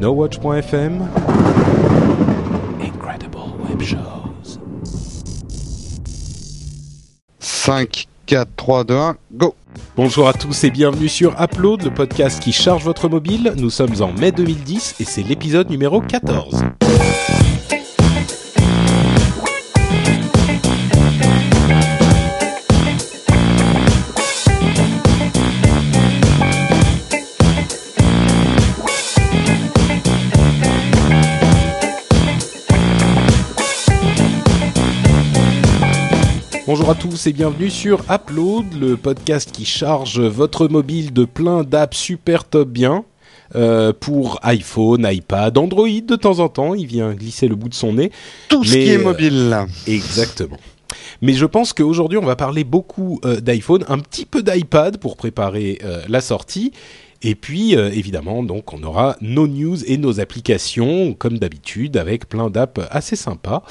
NoWatch.fm Incredible Web Shows 5, 4, 3, 2, 1, go Bonjour à tous et bienvenue sur Upload, le podcast qui charge votre mobile. Nous sommes en mai 2010 et c'est l'épisode numéro 14. Bonjour à tous et bienvenue sur Upload, le podcast qui charge votre mobile de plein d'apps super top bien. euh, pour iPhone, iPad, Android de temps en temps, il vient glisser le bout de son nez. Tout ce Mais, qui est euh, mobile là. Exactement. Mais je pense qu'aujourd'hui, on va parler beaucoup euh, d'iPhone, un petit peu d'iPad pour préparer euh, la sortie. Et puis, euh, évidemment, donc, on aura nos news et nos applications, comme d'habitude, avec plein d'apps assez sympas.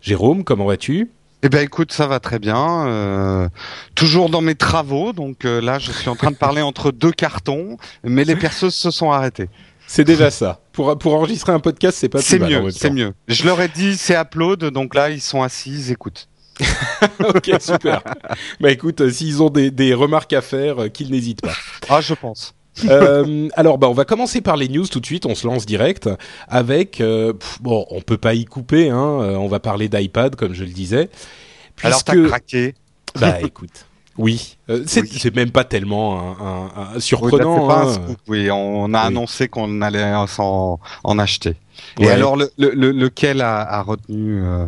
Jérôme, comment vas-tu? Eh ben écoute, ça va très bien. euh, toujours dans mes travaux, donc euh, là je suis en train de parler entre deux cartons, mais les perceuses se sont arrêtées. C'est déjà ça. Pour, pour enregistrer un podcast, c'est pas plus C'est mieux, c'est mieux. Je leur ai dit c'est upload, donc là ils sont assis, ils écoutent. ok, super. bah écoute, euh, s'ils ont des, des remarques à faire, euh, qu'ils n'hésitent pas. Ah je pense. Euh, alors, bah, on va commencer par les news tout de suite. On se lance direct avec. euh, pff, bon, on peut pas y couper. Hein, euh, on va parler d'iPad, comme je le disais. Alors t'as craqué. Bah, écoute. Oui, Euh, c'est Oui. même pas tellement un, un- un Oui, bah, surprenant. un hein. oui, on a Oui. annoncé qu'on allait s'en en acheter. Et alors le, le- le- lequel a, a retenu euh,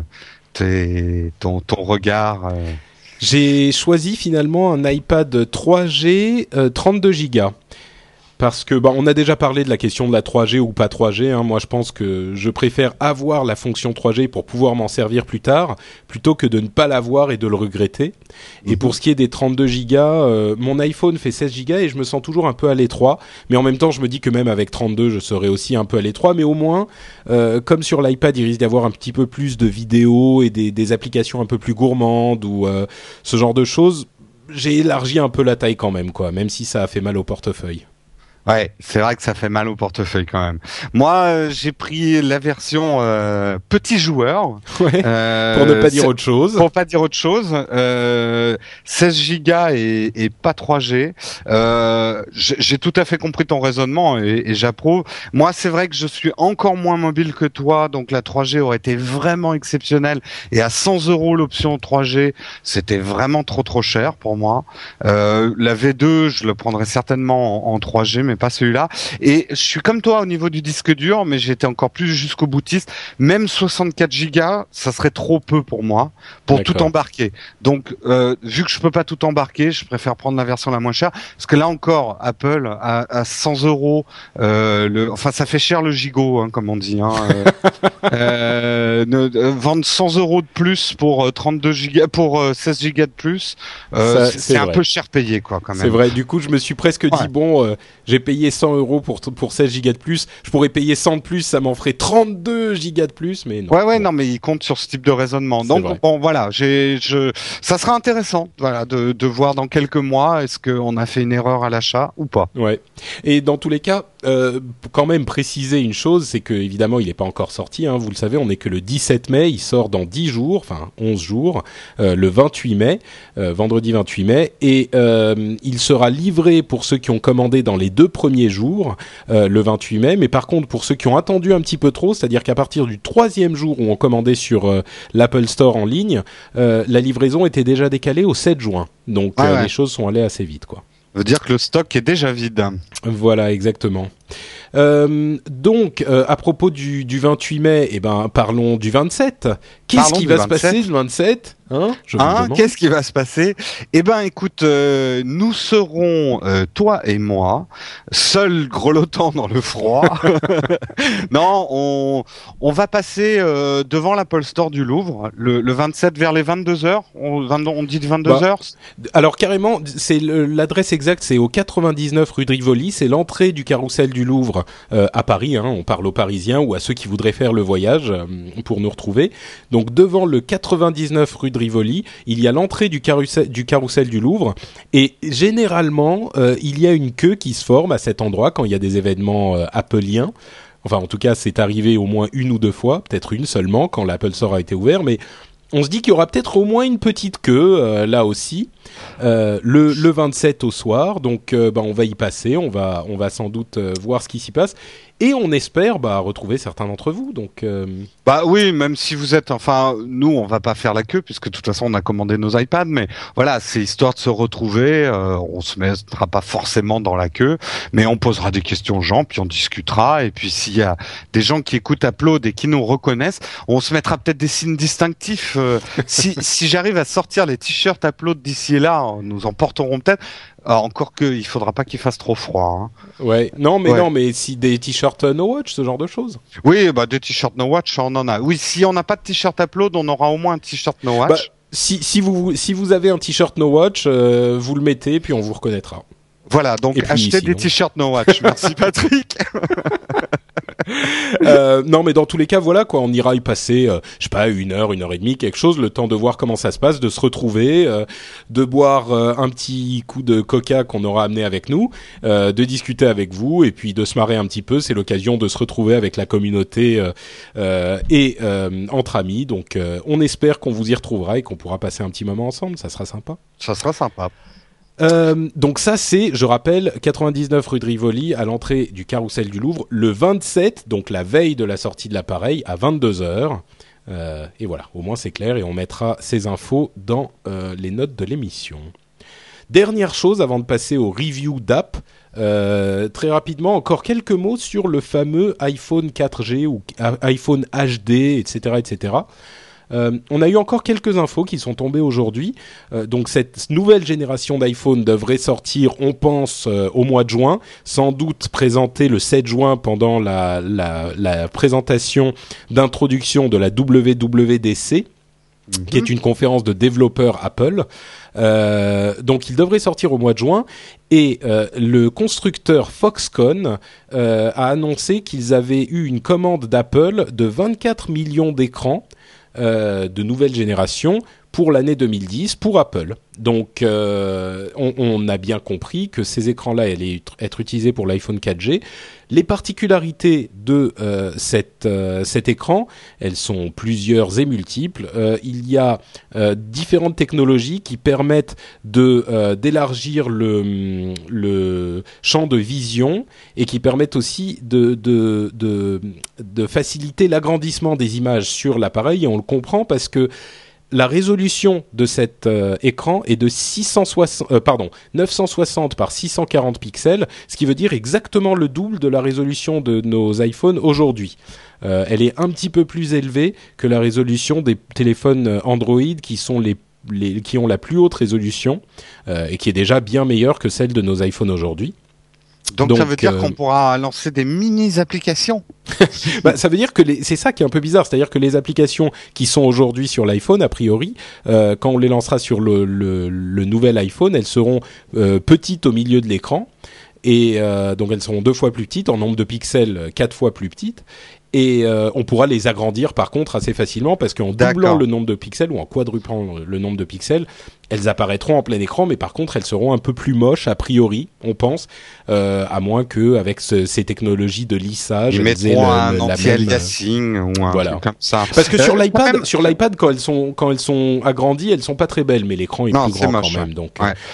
tes, ton, ton regard euh, J'ai choisi finalement un iPad 3G euh, 32 Go. Parce que bah, on a déjà parlé de la question de la 3G ou pas 3G. Hein. Moi, je pense que je préfère avoir la fonction 3G pour pouvoir m'en servir plus tard, plutôt que de ne pas l'avoir et de le regretter. Et Mhm. pour ce qui est des 32 Go, euh, mon iPhone fait 16 Go et je me sens toujours un peu à l'étroit. Mais en même temps, je me dis que même avec 32, je serais aussi un peu à l'étroit. Mais au moins, euh, comme sur l'iPad, il risque d'avoir un petit peu plus de vidéos et des, des applications un peu plus gourmandes ou euh, ce genre de choses. J'ai élargi un peu la taille quand même, quoi, même si ça a fait mal au portefeuille. Ouais, c'est vrai que ça fait mal au portefeuille quand même. Moi, euh, j'ai pris la version euh, petit joueur. Ouais. euh, Pour ne pas dire autre chose. Pour pas dire autre chose, euh, 16 gigas et, et pas 3G. Euh, j'ai j'ai tout à fait compris ton raisonnement et, et j'approuve. Moi, c'est vrai que je suis encore moins mobile que toi, donc la 3G aurait été vraiment exceptionnelle. Et à 100 euros l'option 3G, c'était vraiment trop trop cher pour moi. Euh, la V2, je le prendrais certainement en, en 3G, mais pas celui-là. Et je suis comme toi au niveau du disque dur, mais j'étais encore plus jusqu'au boutiste. Même 64 gigas, ça serait trop peu pour moi pour tout embarquer. Donc, euh, vu que je peux pas tout embarquer, je préfère prendre la version la moins chère, parce que là encore, Apple à, à 100 euros, euh, le, enfin ça fait cher le gigot, hein, comme on dit. Hein, euh, ne- vendre 100 euros de plus pour euh, 32 gigas, pour euh, 16 gigas de plus, euh, c'est un peu cher payé, quoi, quand même. C'est vrai. Du coup, je me suis presque dit bon, euh, j'ai payé 100 euros pour pour 16 gigas de plus. Je pourrais payer 100 de plus, ça m'en ferait 32 gigas de plus, mais non. Ouais, ouais, Bon. non, mais il compte sur ce type de raisonnement. Donc vrai. bon, voilà, j'ai, je, ça sera intéressant, voilà, de, de voir dans quelques mois est-ce qu'on a fait une erreur à l'achat ou pas. Ouais. Et dans tous les cas, euh, quand même préciser une chose, c'est que évidemment, il n'est pas encore sorti. Hein, vous le savez, on n'est que le 17 mai. Il sort dans 10 jours, enfin 11 jours, euh, le 28 mai, euh, vendredi 28 mai, et il sera livré pour ceux qui ont commandé dans les deux premiers jours, le 28 mai. Mais par contre, pour ceux qui ont attendu un petit peu trop, c'est-à-dire qu'à partir du troisième jour où on commandait sur l'Apple Store en ligne, la livraison était déjà décalée au 7 juin. Donc ouais. les choses sont allées assez vite, quoi. Veut dire que le stock est déjà vide. Voilà, exactement. Euh, donc, euh, à propos du, du 28 mai, eh ben, parlons du 27. Qu'est-ce qui va se 27? passer le 27 hein Hein, qu'est-ce qui va se passer? Eh ben, écoute, euh, nous serons euh, toi et moi seuls grelottant dans le froid. non, on on va passer euh, devant l'Apple Store du Louvre le, le 27 vers les 22 heures. On, dit 22 Bah, heures. Alors carrément, c'est l'adresse exacte, c'est au 99 rue de Rivoli, c'est l'entrée du carrousel du Louvre euh, à Paris. Hein, on parle aux Parisiens ou à ceux qui voudraient faire le voyage pour nous retrouver. Donc devant le 99 rue Rivoli, il y a l'entrée du carrousel, du Louvre et généralement euh, il y a une queue qui se forme à cet endroit quand il y a des événements euh, appeliens. Enfin, en tout cas, c'est arrivé au moins une ou deux fois, peut-être une seulement, quand l'Apple Store a été ouvert, mais on se dit qu'il y aura peut-être au moins une petite queue euh, là aussi le, le 27 au soir donc euh, bah, on va y passer on va on va sans doute voir ce qui s'y passe et on espère bah, retrouver certains d'entre vous. Donc, euh, bah oui, même si vous êtes, enfin, nous, on va pas faire la queue puisque de toute façon, on a commandé nos iPads, mais voilà, c'est histoire de se retrouver. Euh, on se mettra pas forcément dans la queue, mais on posera des questions aux gens, puis on discutera. Et puis s'il y a des gens qui écoutent Upload et qui nous reconnaissent, on se mettra peut-être des signes distinctifs. Euh, si si j'arrive à sortir les t-shirts Upload d'ici là, nous en porterons peut-être. Alors, encore que, il faudra pas qu'il fasse trop froid. Hein. Ouais, non, mais non, mais si des t-shirts No Watch, ce genre de choses. Oui, bah des t-shirts No Watch, on en a. Oui, si on n'a pas de t-shirt Upload, on aura au moins un t-shirt No Watch. Bah, si, si vous si vous avez un t-shirt No Watch, euh, vous le mettez puis on vous reconnaîtra. Voilà, donc achetez des t-shirts No Watch. Merci Patrick. euh, non, mais dans tous les cas, voilà quoi, on ira y passer, euh, je sais pas, une heure, une heure et demie, quelque chose, le temps de voir comment ça se passe, de se retrouver, euh, de boire un petit coup de coca qu'on aura amené avec nous, de discuter avec vous et puis de se marrer un petit peu. C'est l'occasion de se retrouver avec la communauté et entre amis. Donc, on espère qu'on vous y retrouvera et qu'on pourra passer un petit moment ensemble. Ça sera sympa. Ça sera sympa. Euh, donc ça c'est, je rappelle, 99 rue de Rivoli à l'entrée du Carrousel du Louvre, le 27, donc la veille de la sortie de l'appareil à 22 h euh, et voilà, au moins c'est clair et on mettra ces infos dans euh, les notes de l'émission. Dernière chose avant de passer au review d'app, très rapidement encore quelques mots sur le fameux iPhone 4G ou iPhone HD, etc., etc. Euh, on a eu encore quelques infos qui sont tombées aujourd'hui. Euh, donc cette nouvelle génération d'iPhone devrait sortir, on pense, euh, au mois de juin, sans doute présentée le 7 juin pendant la, présentation d'introduction de la WWDC, mhm. qui est une conférence de développeurs Apple. donc il devrait sortir au mois de juin et le constructeur Foxconn a annoncé qu'ils avaient eu une commande d'Apple de 24 millions d'écrans de nouvelle génération pour l'année 2010 pour Apple. Donc euh, on, a bien compris que ces écrans-là allaient être utilisés pour l'iPhone 4G. Les particularités de euh, cette, cet écran, elles sont plusieurs et multiples. il y a différentes technologies qui permettent de d'élargir le, le champ de vision et qui permettent aussi de, de, de, de faciliter l'agrandissement des images sur l'appareil. Et on le comprend parce que la résolution de cet euh, écran est de 660, euh, 960 par 640 pixels, ce qui veut dire exactement le double de la résolution de nos iPhones aujourd'hui. Euh, elle est un petit peu plus élevée que la résolution des téléphones Android qui ont la plus haute résolution et qui est déjà bien meilleure que celle de nos iPhones aujourd'hui. Donc, ça veut dire qu'on pourra lancer des mini applications. bah, ça veut dire que c'est ça qui est un peu bizarre, c'est-à-dire que les applications qui sont aujourd'hui sur l'iPhone, a priori, euh, quand on les lancera sur le, le, le nouvel iPhone, elles seront euh, petites au milieu de l'écran. Et euh, donc elles seront deux fois plus petites en nombre de pixels, quatre fois plus petites. Et euh, on pourra les agrandir par contre assez facilement parce qu'en doublant le nombre de pixels ou en quadruplant le nombre de pixels, elles apparaîtront en plein écran, mais par contre elles seront un peu plus moches a priori, on pense, euh, à moins que avec ces technologies de lissage, ils mettront un anti-aliasing ou un voilà. truc comme ça. Parce que sur euh, l'iPad, sur l'iPad quand elles sont quand elles sont agrandies, elles sont pas très belles, mais l'écran est plus grand quand même. Donc,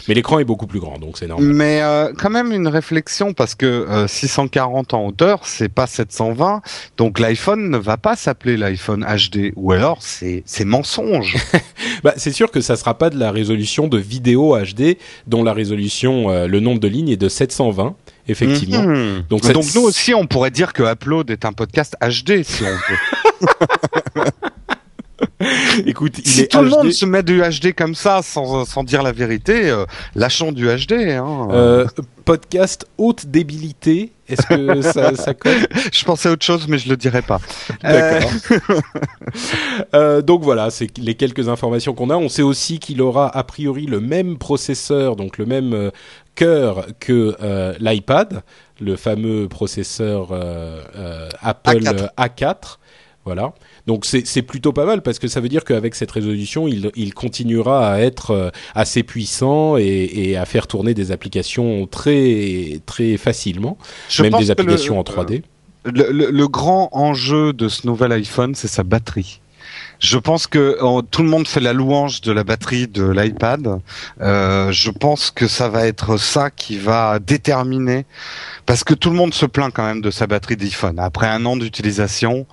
mais l'écran est beaucoup plus grand, donc c'est normal. Mais quand même une réflexion parce que 640 en hauteur, c'est pas 720, donc l'iPhone ne va pas s'appeler l'iPhone HD, ou alors c'est mensonge. bah, c'est sûr que ça sera pas de la résolution de vidéo HD, dont la résolution, euh, le nombre de lignes est de 720 effectivement. Mhm. Donc, Donc nous aussi, on pourrait dire que Upload est un podcast HD, si on veut. Écoute, il si tout le monde se met du HD comme ça sans, sans dire la vérité, euh, lâchons du HD. Hein. Euh, podcast haute débilité, est-ce que ça, ça colle? Je pensais à autre chose, mais je le dirai pas. D'accord. Euh, donc voilà, c'est les quelques informations qu'on a. On sait aussi qu'il aura a priori le même processeur, donc le même cœur que l'iPad, le fameux processeur Apple A4. A4 voilà. Donc c'est plutôt pas mal parce que ça veut dire qu'avec cette résolution, il, il, continuera à être euh, assez puissant et, et, à faire tourner des applications très très facilement, même des applications en 3D. le, le, le grand enjeu de ce nouvel iPhone, c'est sa batterie. Je pense que euh, tout le monde fait la louange de la batterie de l'iPad. Euh, je pense que ça va être ça qui va déterminer, parce que tout le monde se plaint quand même de sa batterie d'iPhone. Après un an d'utilisation,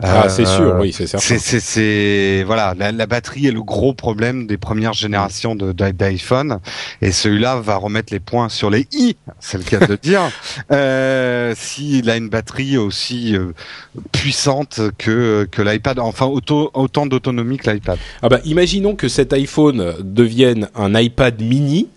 ah, c'est sûr, oui, c'est certain. C'est, c'est, voilà, la, la, batterie est le gros problème des premières générations de, d'iPhone, et celui-là va remettre les points sur les i, c'est le cas de dire. Euh, s'il a une batterie aussi euh, puissante que que l'iPad, enfin auto, autant d'autonomie que l'iPad. Ah bah, imaginons que cet iPhone devienne un iPad mini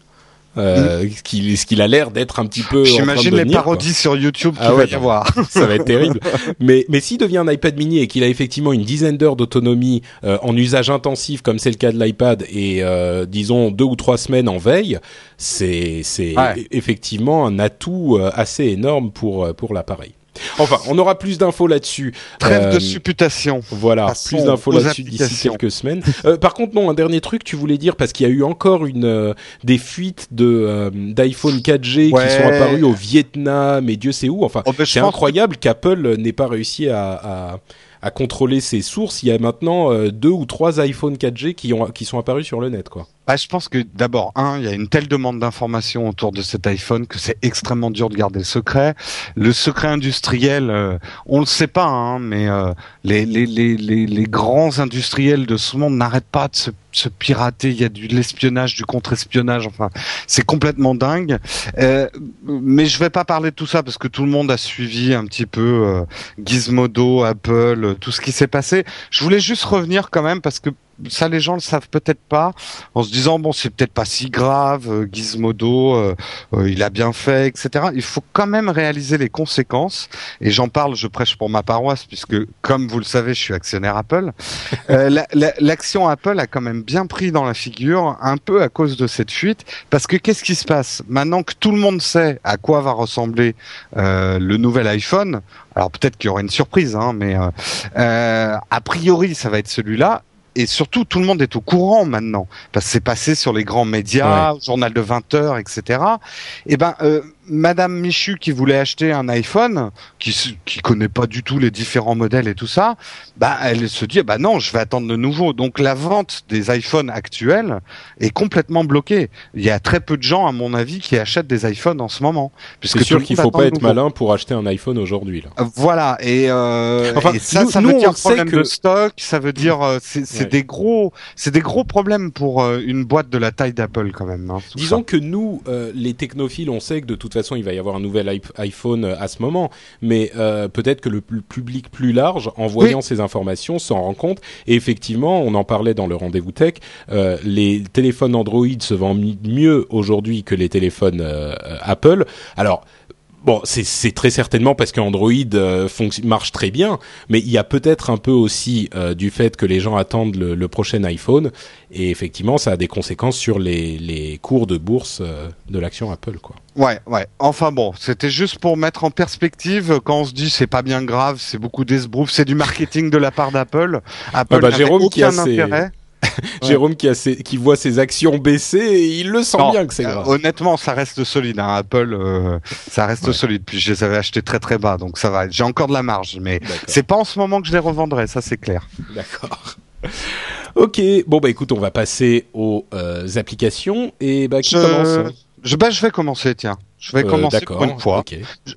euh, mm. ce qu'il a l'air d'être un petit peu. J'imagine les parodies sur YouTube qu'il ah va y avoir. ça va être terrible. Mais mais s'il devient un iPad mini et qu'il a effectivement une dizaine d'heures d'autonomie euh, en usage intensif comme c'est le cas de l'iPad et euh, disons deux ou trois semaines en veille, c'est c'est effectivement un atout assez énorme pour pour l'appareil. Enfin, on aura plus d'infos là-dessus. Trêve de euh, supputation. Voilà, plus d'infos là-dessus d'ici quelques semaines. Euh, par contre, non, un dernier truc, tu voulais dire parce qu'il y a eu encore une euh, des fuites de d'iPhone 4G qui sont apparues au Vietnam et Dieu sait où. Enfin, oh, ben, c'est incroyable qu'Apple n'ait pas réussi à, à à contrôler ses sources, il y a maintenant deux ou trois iPhone 4G qui, ont, qui sont apparus sur le net. quoi. Bah, je pense que d'abord, un, il y a une telle demande d'informations autour de cet iPhone que c'est extrêmement dur de garder le secret. Le secret industriel, euh, on le sait pas, hein, mais euh, les, les, les, les, grands industriels de ce monde n'arrêtent pas de se, se, pirater. Il y a du l'espionnage, du contre-espionnage. Enfin, c'est complètement dingue. Euh, mais je vais pas parler de tout ça parce que tout le monde a suivi un petit peu euh, Gizmodo, Apple, tout ce qui s'est passé. Je voulais juste revenir quand même parce que ça les gens le savent peut-être pas en se disant bon c'est peut-être pas si grave euh, Gizmodo euh, euh, il a bien fait etc il faut quand même réaliser les conséquences et j'en parle je prêche pour ma paroisse puisque comme vous le savez je suis actionnaire Apple. L'action Apple a quand même bien pris dans la figure un peu à cause de cette fuite parce que qu'est-ce qui se passe? Maintenant que tout le monde sait à quoi va ressembler le nouvel iPhone alors peut-être qu'il y aura une surprise, hein, mais a priori ça va être celui-là et surtout tout le monde est au courant maintenant parce que c'est passé sur les grands médias, journal de 20 heures, etc. Et eh ben euh, Madame Michu qui voulait acheter un iPhone, qui qui connaît pas du tout les différents modèles et tout ça, bah elle se dit bah non, je vais attendre de nouveau. Donc la vente des iPhones actuels est complètement bloquée. Il y a très peu de gens, à mon avis, qui achètent des iPhones en ce moment. C'est sûr qu'il faut pas être malin pour acheter un iPhone aujourd'hui. Là. Voilà et, euh, enfin, ça, ça veut dire problème de stock, ça veut dire euh, c'est des gros, c'est des gros problèmes pour euh, une boîte de la taille d'Apple quand même. Hein, Disons que nous, euh, les technophiles, on sait que de toute façon, il va y avoir un nouvel iPhone euh, à ce moment, mais euh, peut-être que le public plus large, en voyant ces informations, s'en rend compte. Et effectivement, on en parlait dans le rendez-vous tech, euh, les téléphones Android se vendent mieux aujourd'hui que les téléphones Apple. Alors, Bon, c'est très certainement parce qu'Android euh, marche très bien, mais il y a peut-être un peu aussi euh, du fait que les gens attendent le, le, prochain iPhone, et effectivement, ça a des conséquences sur les, les cours de bourse euh, de l'action Apple, quoi. Ouais, ouais. Enfin bon, c'était juste pour mettre en perspective quand on se dit c'est pas bien grave, c'est beaucoup d'esbrouf, c'est du marketing de la part d'Apple. Apple ah bah, Jérôme aucun qui a intérêt. Jérôme qui, a qui voit ses actions baisser, et il le sent bien que c'est grave. honnêtement, ça reste solide. Hein. Apple, euh, ça reste solide. Puis je les avais achetés très très bas, donc ça va. J'ai encore de la marge, mais c'est pas en ce moment que je les revendrai, ça c'est clair. D'accord. Ok, bon bah écoute, on va passer aux euh, applications et bah qui commence je, bah, je vais commencer, tiens. Je vais euh, commencer pour une fois.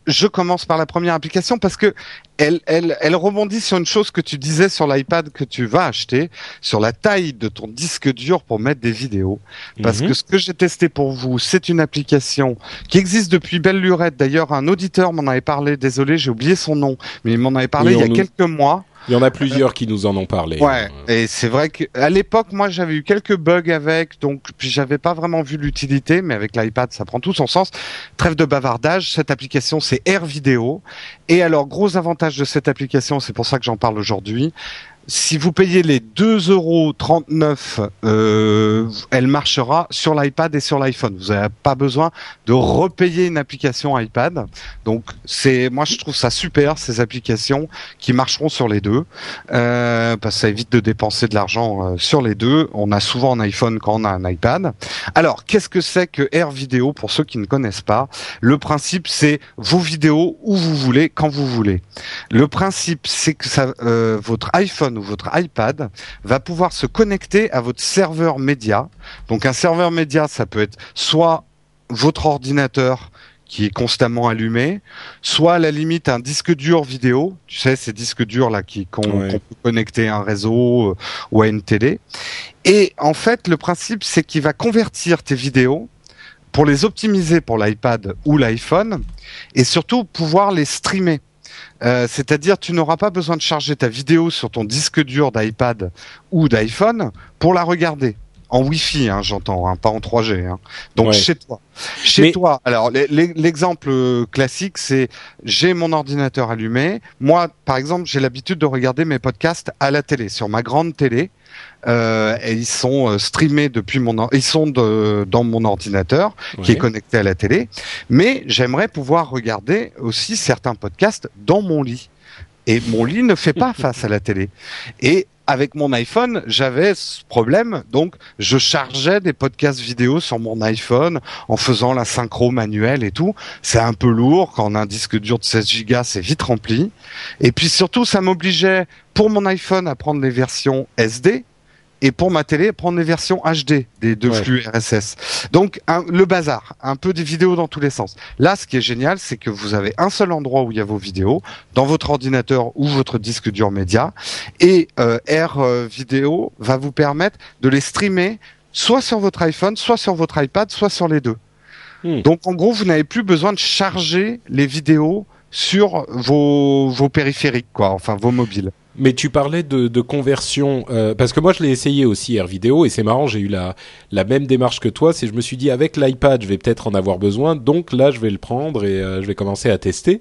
Je, commence par la première application parce que elle, elle, elle rebondit sur une chose que tu disais sur l'iPad que tu vas acheter, sur la taille de ton disque dur pour mettre des vidéos. Parce mhm. que ce que j'ai testé pour vous, c'est une application qui existe depuis belle lurette. D'ailleurs, un auditeur m'en avait parlé. Désolé, j'ai oublié son nom, mais il m'en avait parlé il y a quelques mois. Il y en a plusieurs qui nous en ont parlé. Ouais, et c'est vrai qu'à l'époque, moi, j'avais eu quelques bugs avec, donc j'avais pas vraiment vu l'utilité, mais avec l'iPad, ça prend tout son sens. Trêve de bavardage, cette application, c'est Air Vidéo. Et alors, gros avantage de cette application, c'est pour ça que j'en parle aujourd'hui, si vous payez les 2,39 euros, euh, elle marchera sur l'iPad et sur l'iPhone. Vous n'avez pas besoin de repayer une application iPad. Donc c'est, moi je trouve ça super ces applications qui marcheront sur les deux, euh, parce que ça évite de dépenser de l'argent euh, sur les deux. On a souvent un iPhone quand on a un iPad. Alors qu'est-ce que c'est que Air Vidéo pour ceux qui ne connaissent pas? Le principe c'est vos vidéos où vous voulez quand vous voulez. Le principe, c'est que ça, euh, votre iPhone ou votre iPad va pouvoir se connecter à votre serveur média. Donc un serveur média, ça peut être soit votre ordinateur qui est constamment allumé, soit à la limite un disque dur vidéo, tu sais ces disques durs là qui qu'on Ouais. qu'on peut connecter à un réseau euh, ou à une télé. Et en fait, le principe c'est qu'il va convertir tes vidéos pour les optimiser pour l'iPad ou l'iPhone et surtout pouvoir les streamer. Euh, C'est-à-dire, tu n'auras pas besoin de charger ta vidéo sur ton disque dur d'iPad ou d'iPhone pour la regarder. En Wi-Fi, hein, j'entends, hein, pas en 3G. Hein. Donc Ouais. chez toi. Chez Mais- toi. Alors l'e- l'e- l'exemple euh, classique, c'est j'ai mon ordinateur allumé. Moi, par exemple, j'ai l'habitude de regarder mes podcasts à la télé, sur ma grande télé. Euh, et ils sont euh, streamés depuis mon, ils sont de- dans mon ordinateur qui est connecté à la télé. Mais j'aimerais pouvoir regarder aussi certains podcasts dans mon lit. Et mon lit ne fait pas face à la télé. Et avec mon iPhone, j'avais ce problème. Donc, je chargeais des podcasts vidéo sur mon iPhone en faisant la synchro manuelle et tout. C'est un peu lourd. Quand on a un disque dur de 16 Go, c'est vite rempli. Et puis surtout, ça m'obligeait pour mon iPhone à prendre les versions SD et pour ma télé prendre les versions HD des deux Ouais. flux RSS. Donc un- le bazar, un peu des vidéos dans tous les sens. Là, ce qui est génial, c'est que vous avez un seul endroit où il y a vos vidéos, dans votre ordinateur ou votre disque dur média, et euh, Air euh, Vidéo va vous permettre de les streamer soit sur votre iPhone, soit sur votre iPad, soit sur les deux. Hmm. Donc en gros, vous n'avez plus besoin de charger les vidéos sur vos, vos périphériques, quoi, enfin vos mobiles. Mais tu parlais de, de conversion euh, parce que moi je l'ai essayé aussi Air Vidéo et c'est marrant j'ai eu la la même démarche que toi c'est je me suis dit avec l'iPad je vais peut-être en avoir besoin donc là je vais le prendre et euh, je vais commencer à tester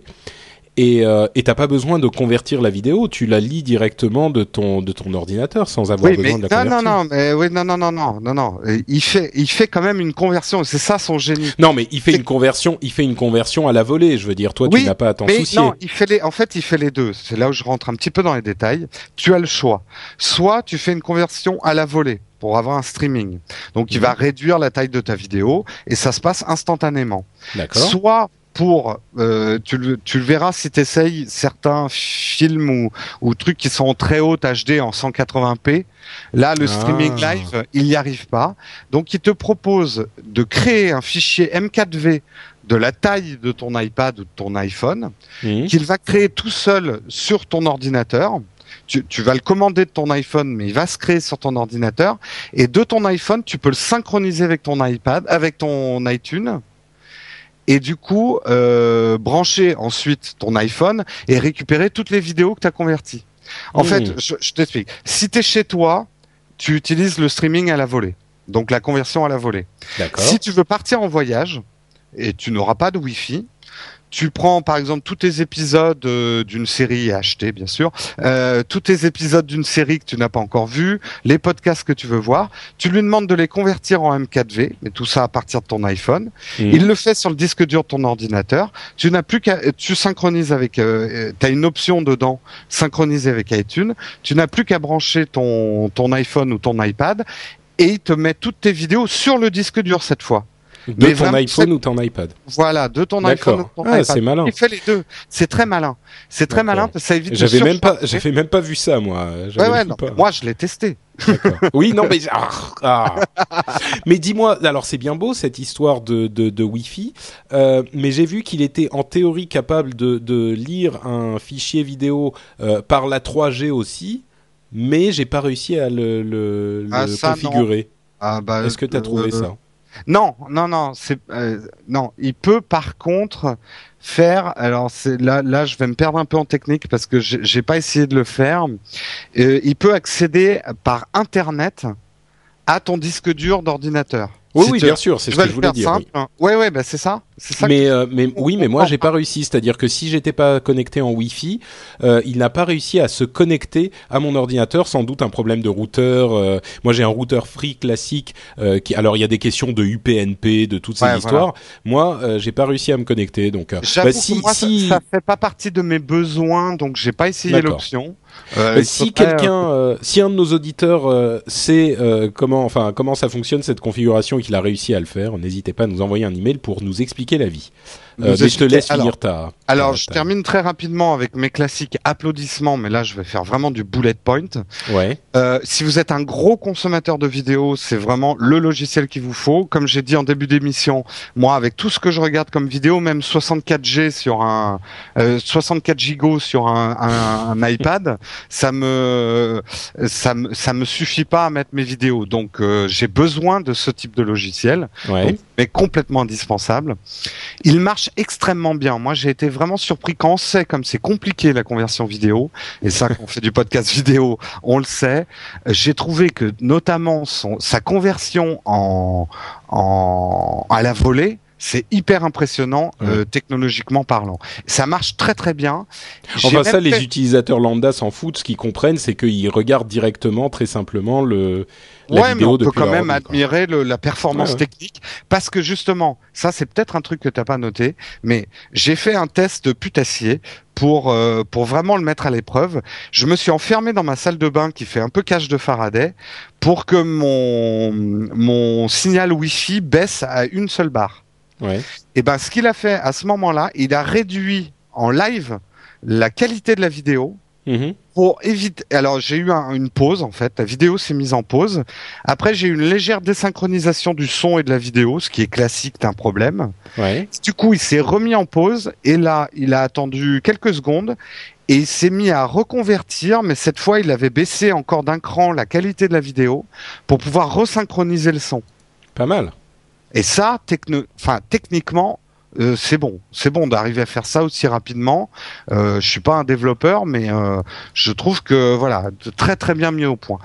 et euh, t'as pas besoin de convertir la vidéo tu la lis directement de ton de ton ordinateur sans avoir Oui, mais besoin de la non, convertir. non, non, mais oui, non, non, non, non, non, non. Il fait, il fait quand même une conversion. C'est ça son génie. Non, mais il fait une conversion, il fait une conversion à la volée. Je veux dire, toi, Oui, tu n'as pas à t'en Mais soucier. non, il fait les, en fait, il fait les deux. C'est là où je rentre un petit peu dans les détails. Tu as le choix. Soit tu fais une conversion à la volée pour avoir un streaming. Donc, il Mhm. va réduire la taille de ta vidéo et ça se passe instantanément. D'accord. Soit pour, euh, tu, le, tu le verras si tu essayes certains films ou, ou trucs qui sont en très haute HD en 180p. Là, le Ah. streaming live, il n'y arrive pas. Donc, il te propose de créer un fichier M4V de la taille de ton iPad ou de ton iPhone, qu'il va créer tout seul sur ton ordinateur. Tu, tu vas le commander de ton iPhone, mais il va se créer sur ton ordinateur. Et de ton iPhone, tu peux le synchroniser avec ton iPad, avec ton iTunes. Et du coup, euh, brancher ensuite ton iPhone et récupérer toutes les vidéos que tu as converties. En Mmh. fait, je, je t'explique. Si tu es chez toi, tu utilises le streaming à la volée. Donc la conversion à la volée. Si tu veux partir en voyage et tu n'auras pas de Wi-Fi, tu prends par exemple tous tes épisodes euh, d'une série à acheter, bien sûr, euh, tous tes épisodes d'une série que tu n'as pas encore vu, les podcasts que tu veux voir, tu lui demandes de les convertir en M4V, mais tout ça à partir de ton iPhone. Mhm. Il le fait sur le disque dur de ton ordinateur. Tu n'as plus qu'à, tu synchronises avec, euh, tu as une option dedans, synchroniser avec iTunes. Tu n'as plus qu'à brancher ton, ton iPhone ou ton iPad et il te met toutes tes vidéos sur le disque dur cette fois. De mais ton vraiment, iPhone ou ton iPad. Voilà, de ton iPhone ou D'accord. ton Ah, iPad. c'est malin. Il fait les deux. C'est très malin. C'est très malin parce que ça évite de J'avais même pas, j'avais même pas vu ça moi. Ouais, ouais, non, pas. moi je l'ai testé. Oui, non, mais ah, ah. mais dis-moi, alors c'est bien beau cette histoire de de, de Wi-Fi, euh, mais j'ai vu qu'il était en théorie capable de de lire un fichier vidéo euh, par la 3G aussi, mais j'ai pas réussi à le le, le Ah, ça, configurer. Ah, bah, Est-ce que tu as trouvé euh, ça? Non, non, non, c'est euh, non. Il peut par contre faire. Alors c'est là, là, je vais me perdre un peu en technique parce que j'ai pas essayé de le faire. Euh, il peut accéder par internet à ton disque dur d'ordinateur. Oui, oui, bien sûr, c'est ce que je voulais dire. oui. hein. Ouais, ouais, bah c'est ça. Ça. que- Mais, euh, mais oui, mais moi j'ai pas réussi. C'est-à-dire que si j'étais pas connecté en Wi-Fi, euh, il n'a pas réussi à se connecter à mon ordinateur. Sans doute un problème de routeur. euh, moi j'ai un routeur free classique. euh, qui, alors il y a des questions de UPnP, de toutes ces Ouais, histoires. Moi, euh, j'ai pas réussi à me connecter. Donc, euh, bah, que si moi, ça- si ça, fait pas partie de mes besoins, donc j'ai pas essayé l'option. Euh, si quelqu'un, euh, si un de nos auditeurs euh, sait euh, comment, enfin comment ça fonctionne cette configuration et qu'il a réussi à le faire, n'hésitez pas à nous envoyer un email pour nous expliquer la vie. Euh, mais je te laisse finir ta. Alors, je termine très rapidement avec mes classiques applaudissements, mais là, je vais faire vraiment du bullet point. Ouais. Euh, si vous êtes un gros consommateur de vidéos, c'est vraiment le logiciel qu'il vous faut. Comme j'ai dit en début d'émission, moi, avec tout ce que je regarde comme vidéo, même 64G sur un, euh, 64 gigots sur un, un, un iPad, ça me, ça me, ça me suffit pas à mettre mes vidéos. Donc, euh, j'ai besoin de ce type de logiciel, Ouais. donc, mais complètement indispensable. Il marche extrêmement bien. Moi, j'ai été vraiment surpris quand on sait comme c'est compliqué la conversion vidéo. Et ça, quand on fait du podcast vidéo, on le sait. J'ai trouvé que notamment son, sa conversion en, en à la volée. C'est hyper impressionnant euh, technologiquement parlant. Ça marche très très bien. Enfin, ça, les utilisateurs lambda s'en foutent. Ce qu'ils comprennent, c'est qu'ils regardent directement, très simplement, le la ouais, mais on peut quand même admirer le- la performance Ouais, ouais. technique parce que justement, ça c'est peut-être un truc que t'as pas noté, mais j'ai fait un test putassier pour euh, pour vraiment le mettre à l'épreuve. Je me suis enfermé dans ma salle de bain qui fait un peu cage de Faraday pour que mon mon signal Wi-Fi baisse à une seule barre. Ouais. Et ben, ce qu'il a fait à ce moment-là, il a réduit en live la qualité de la vidéo Mhm. pour éviter. Alors j'ai eu un- une pause en fait. La vidéo s'est mise en pause. Après j'ai eu une légère désynchronisation du son et de la vidéo, ce qui est classique d'un problème. Ouais. Du coup il s'est remis en pause et là il a attendu quelques secondes et il s'est mis à reconvertir, mais cette fois il avait baissé encore d'un cran la qualité de la vidéo pour pouvoir resynchroniser le son. Pas mal. Et ça, enfin, techniquement, euh, c'est bon. C'est bon d'arriver à faire ça aussi rapidement. Euh, je suis pas un développeur, mais euh, je trouve que voilà, très très bien mis au point.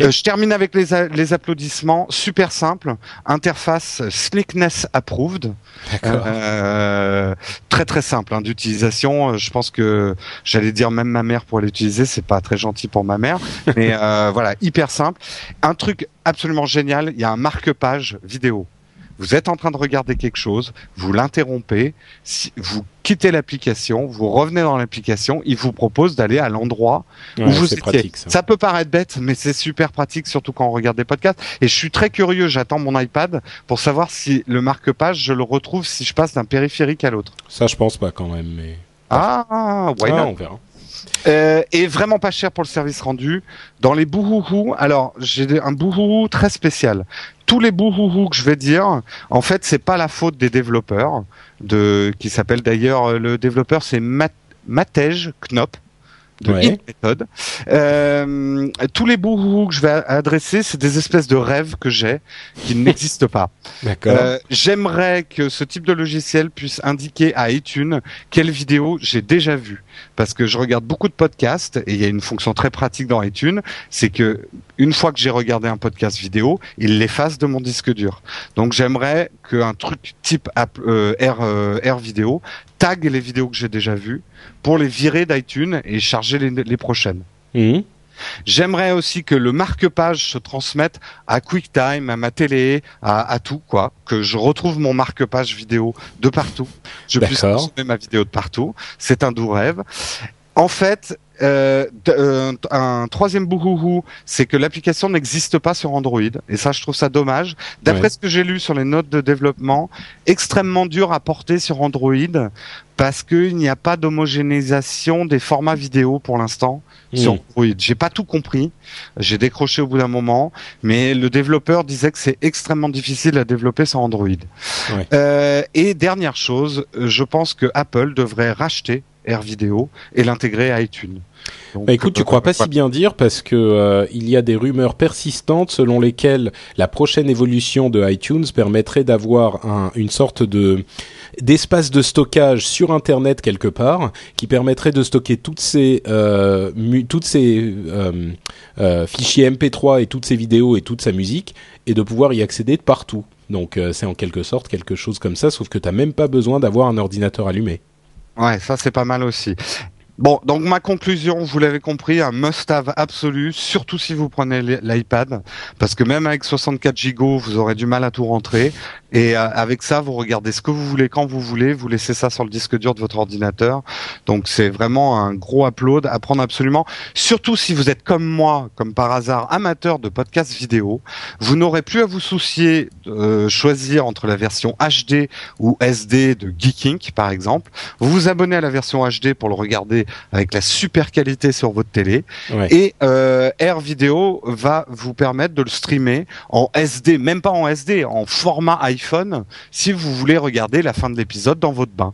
Euh, je termine avec les, les applaudissements. Super simple. Interface Slickness Approved. D'accord. Euh, très très simple hein, d'utilisation. Euh, Je pense que j'allais dire même ma mère pour l'utiliser. C'est pas très gentil pour ma mère, mais euh, voilà, hyper simple. Un truc absolument génial. Il y a un marque-page vidéo. Vous êtes en train de regarder quelque chose, vous l'interrompez, si, vous quittez l'application, vous revenez dans l'application, il vous propose d'aller à l'endroit où vous étiez. pratique. Ça. Ça peut paraître bête, mais c'est super pratique, surtout quand on regarde des podcasts. Et je suis très curieux, j'attends mon iPad pour savoir si le marque-page, je le retrouve si je passe d'un périphérique à l'autre. Ça, je pense pas quand même, mais. Ah, why Ah, not? on verra. Euh, et vraiment pas cher pour le service rendu. Dans les bouhouhou, alors j'ai un bouhouhou très spécial. Tous les bouhouhou que je vais dire, en fait, c'est pas la faute des développeurs, de qui s'appelle d'ailleurs euh, le développeur, c'est Mat Matej Knop de Ouais. Hit Method. Euh, tous les bouhouhou que je vais adresser, c'est des espèces de rêves que j'ai qui n'existent pas. D'accord. Euh, J'aimerais que ce type de logiciel puisse indiquer à iTunes quelle vidéo j'ai déjà vue. Parce que je regarde beaucoup de podcasts et il y a une fonction très pratique dans iTunes, c'est que une fois que j'ai regardé un podcast vidéo, il l'efface de mon disque dur. Donc j'aimerais qu'un truc type app, euh, Air, Air Vidéo tag les vidéos que j'ai déjà vues pour les virer d'iTunes et charger les, les prochaines. Mhm. J'aimerais aussi que le marque-page se transmette à QuickTime, à ma télé, à, à tout, quoi. Que je retrouve mon marque-page vidéo de partout. Je puisse consommer ma vidéo de partout. C'est un doux rêve. En fait, euh, euh, un troisième bouhouhou, c'est que l'application n'existe pas sur Android. Et ça, je trouve ça dommage. D'après Ouais. ce que j'ai lu sur les notes de développement, extrêmement dur à porter sur Android parce qu'il n'y a pas d'homogénéisation des formats vidéo pour l'instant sur Mhm. Android. J'ai pas tout compris. J'ai décroché au bout d'un moment, mais le développeur disait que c'est extrêmement difficile à développer sur Android. Ouais. Euh, et dernière chose, je pense que Apple devrait racheter Air Video et l'intégrer à iTunes. Donc, Bah écoute, tu crois pas si bien dire parce que euh, il y a des rumeurs persistantes selon lesquelles la prochaine évolution de iTunes permettrait d'avoir un, une sorte de d'espace de stockage sur Internet quelque part qui permettrait de stocker toutes ces euh, euh, fichiers MP3 et toutes ces vidéos et toute sa musique et de pouvoir y accéder de partout. Donc c'est en quelque sorte quelque chose comme ça, sauf que t'as même pas besoin d'avoir un ordinateur allumé. Ouais, ça c'est pas mal aussi. Bon, donc ma conclusion, vous l'avez compris, un must-have absolu, surtout si vous prenez l'i- l'iPad, parce que même avec 64 gigots, vous aurez du mal à tout rentrer. Et euh, avec ça, vous regardez ce que vous voulez quand vous voulez. Vous laissez ça sur le disque dur de votre ordinateur. Donc c'est vraiment un gros upload à prendre absolument. Surtout si vous êtes comme moi, comme par hasard, amateur de podcasts vidéo, vous n'aurez plus à vous soucier de choisir entre la version HD ou SD de Geeking, par exemple. Vous vous abonnez à la version HD pour le regarder avec la super qualité sur votre télé. Ouais. Et euh, Air Video va vous permettre de le streamer en SD, même pas en SD, en format iPhone, si vous voulez regarder la fin de l'épisode dans votre bain,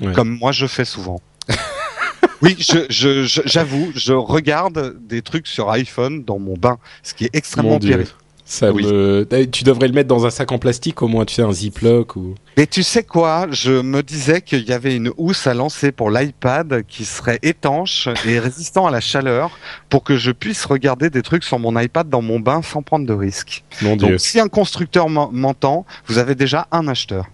Ouais. comme moi je fais souvent. oui, je, je, je- j'avoue, je regarde des trucs sur iPhone dans mon bain, ce qui est extrêmement pire. Ça Oui. me... Eh, Tu devrais le mettre dans un sac en plastique au moins, tu sais, un Ziploc ou. Et tu sais quoi Je me disais qu'il y avait une housse à lancer pour l'iPad qui serait étanche et résistant à la chaleur pour que je puisse regarder des trucs sur mon iPad dans mon bain sans prendre de. Mon Dieu. Donc si un constructeur m'en- m'entend, vous avez déjà un acheteur.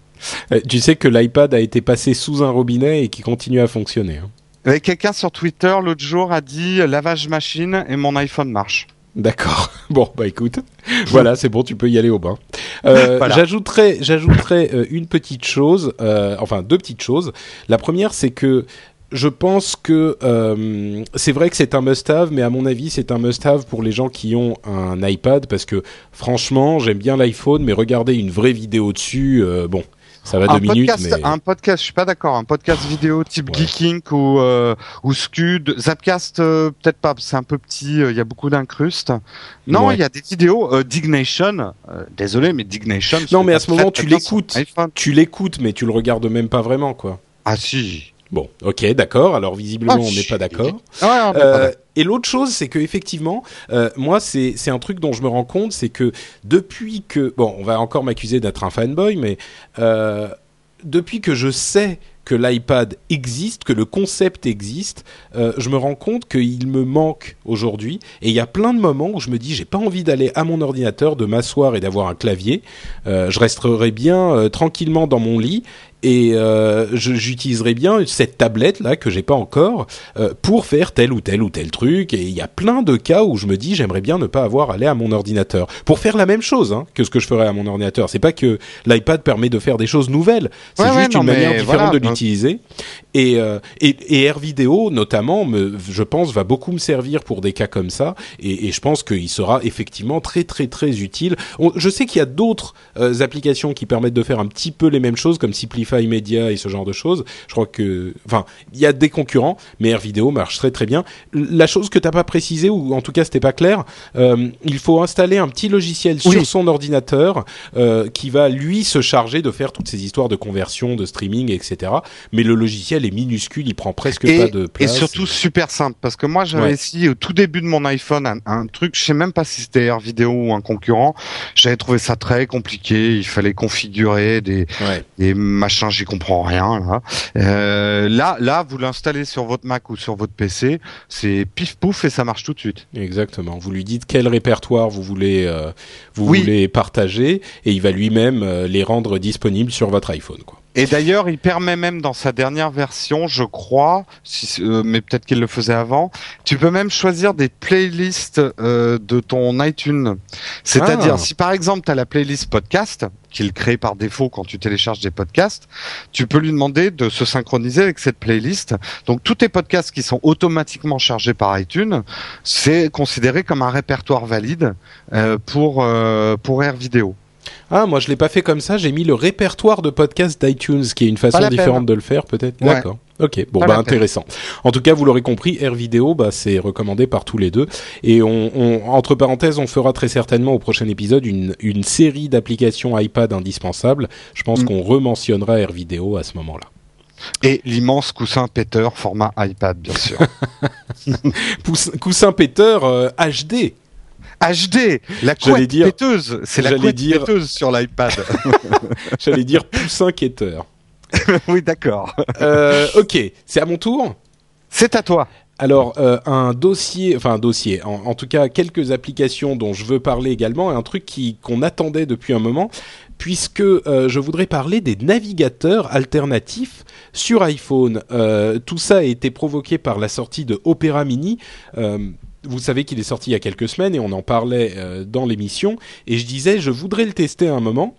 Eh, Tu sais que l'iPad a été passé sous un robinet et qui continue à fonctionner. hein. Quelqu'un sur Twitter l'autre jour a dit lavage machine et mon iPhone marche. D'accord. Bon, bah écoute, voilà, c'est bon, tu peux y aller au bain. Euh, Voilà. J'ajouterais euh, une petite chose, euh, enfin deux petites choses. La première, c'est que je pense que euh, c'est vrai que c'est un must-have, mais à mon avis, c'est un must-have pour les gens qui ont un iPad, parce que franchement, j'aime bien l'iPhone, mais regarder une vraie vidéo dessus, euh, bon, ça va un deux minutes, podcast, mais un podcast, je suis pas d'accord, un podcast vidéo type Ouais. Geeking ou euh, ou Scud, Zapcast euh, peut-être pas, c'est un peu petit, euh, il y a beaucoup d'incrustes. Non, il Ouais. y a des vidéos euh, Dignation. euh, désolé, mais Dignation. Non, mais à ce moment, tu l'écoutes. tu l'écoutes, mais tu le regardes même pas vraiment, quoi. Ah si. Bon, ok, d'accord. Alors visiblement, Ah, on n'est pas d'accord. Ah, ouais, et l'autre chose, c'est que effectivement, euh, moi, c'est un truc dont je me rends compte, c'est que depuis que bon, on va encore m'accuser d'être un fanboy, mais euh, depuis que je sais que l'iPad existe, que le concept existe, euh, je me rends compte qu'il me manque aujourd'hui. Et il y a plein de moments où je me dis, j'ai pas envie d'aller à mon ordinateur, de m'asseoir et d'avoir un clavier. Je resterai bien tranquillement dans mon lit et euh, je- j'utiliserai bien cette tablette là que j'ai pas encore euh, pour faire tel ou tel ou tel truc. Et il y a plein de cas où je me dis, j'aimerais bien ne pas avoir à aller à mon ordinateur pour faire la même chose hein, que ce que je ferais à mon ordinateur. C'est pas que l'iPad permet de faire des choses nouvelles, c'est Ouais, juste une manière différente voilà, de l'utiliser. Et, euh, et, et Air Vidéo, notamment, me, je pense, va beaucoup me servir pour des cas comme ça. Et, et je pense qu'il sera effectivement très, très, très utile. On- je sais qu'il y a d'autres euh, applications qui permettent de faire un petit peu les mêmes choses, comme Simplify Media et ce genre de choses. Je crois que, enfin, il y a des concurrents, mais Air Vidéo marche très, très bien. La chose que t'as pas précisé, ou en tout cas c'était pas clair, euh, il faut installer un petit logiciel Oui. sur son ordinateur euh, qui va lui se charger de faire toutes ces histoires de conversion, de streaming, etc. Mais le logiciel est minuscule, il prend presque Et, pas de et place. surtout super simple parce que moi j'avais Ouais. essayé au tout début de mon iPhone un, un truc, je sais même pas si c'était Air Vidéo ou un concurrent. J'avais trouvé ça très compliqué. Il fallait configurer des, Ouais. des machins, j'y comprends rien là. Euh, là, là, vous l'installez sur votre Mac ou sur votre PC, c'est pif pouf et ça marche tout de suite. Exactement. Vous lui dites quel répertoire vous voulez, euh, vous Oui. voulez partager, et il va lui-même euh, les rendre disponibles sur votre iPhone. Quoi. Et d'ailleurs, il permet même dans sa dernière version, je crois, si, euh, mais peut-être qu'il le faisait avant, tu peux même choisir des playlists euh, de ton iTunes. C'est-à-dire, Ah. si par exemple tu as la playlist podcast, qu'il crée par défaut quand tu télécharges des podcasts, tu peux lui demander de se synchroniser avec cette playlist. Donc tous tes podcasts qui sont automatiquement chargés par iTunes, c'est considéré comme un répertoire valide euh, pour euh, pour Air Vidéo. Ah, moi je l'ai pas fait comme ça. J'ai mis le répertoire de podcasts d'iTunes, qui est une façon différente de le faire, peut-être. Ouais. D'accord. Ok. Bon, Pas bah intéressant. En tout cas, vous l'aurez compris, Air Vidéo, bah c'est recommandé par tous les deux. Et on, on- entre parenthèses, on fera très certainement au prochain épisode une une série d'applications iPad indispensables. Je pense Mm. qu'on rementionnera Air Vidéo à ce moment-là. Et l'immense coussin Peter format iPad, bien sûr. Coussin Peter euh, HD. HD, la couette dire- péteuse, c'est la couette dire- péteuse sur l'iPad. J'allais dire Poussin Quêter. oui, d'accord. Euh, ok, c'est à mon tour. C'est à toi. Alors, euh, un dossier, enfin un dossier, en, en tout cas quelques applications dont je veux parler également, et un truc qu'on attendait depuis un moment, puisque euh, je voudrais parler des navigateurs alternatifs sur iPhone. Tout ça a été provoqué par la sortie de Opera Mini. Vous savez qu'il est sorti il y a quelques semaines et on en parlait euh, dans l'émission. Et je disais, je voudrais le tester un moment.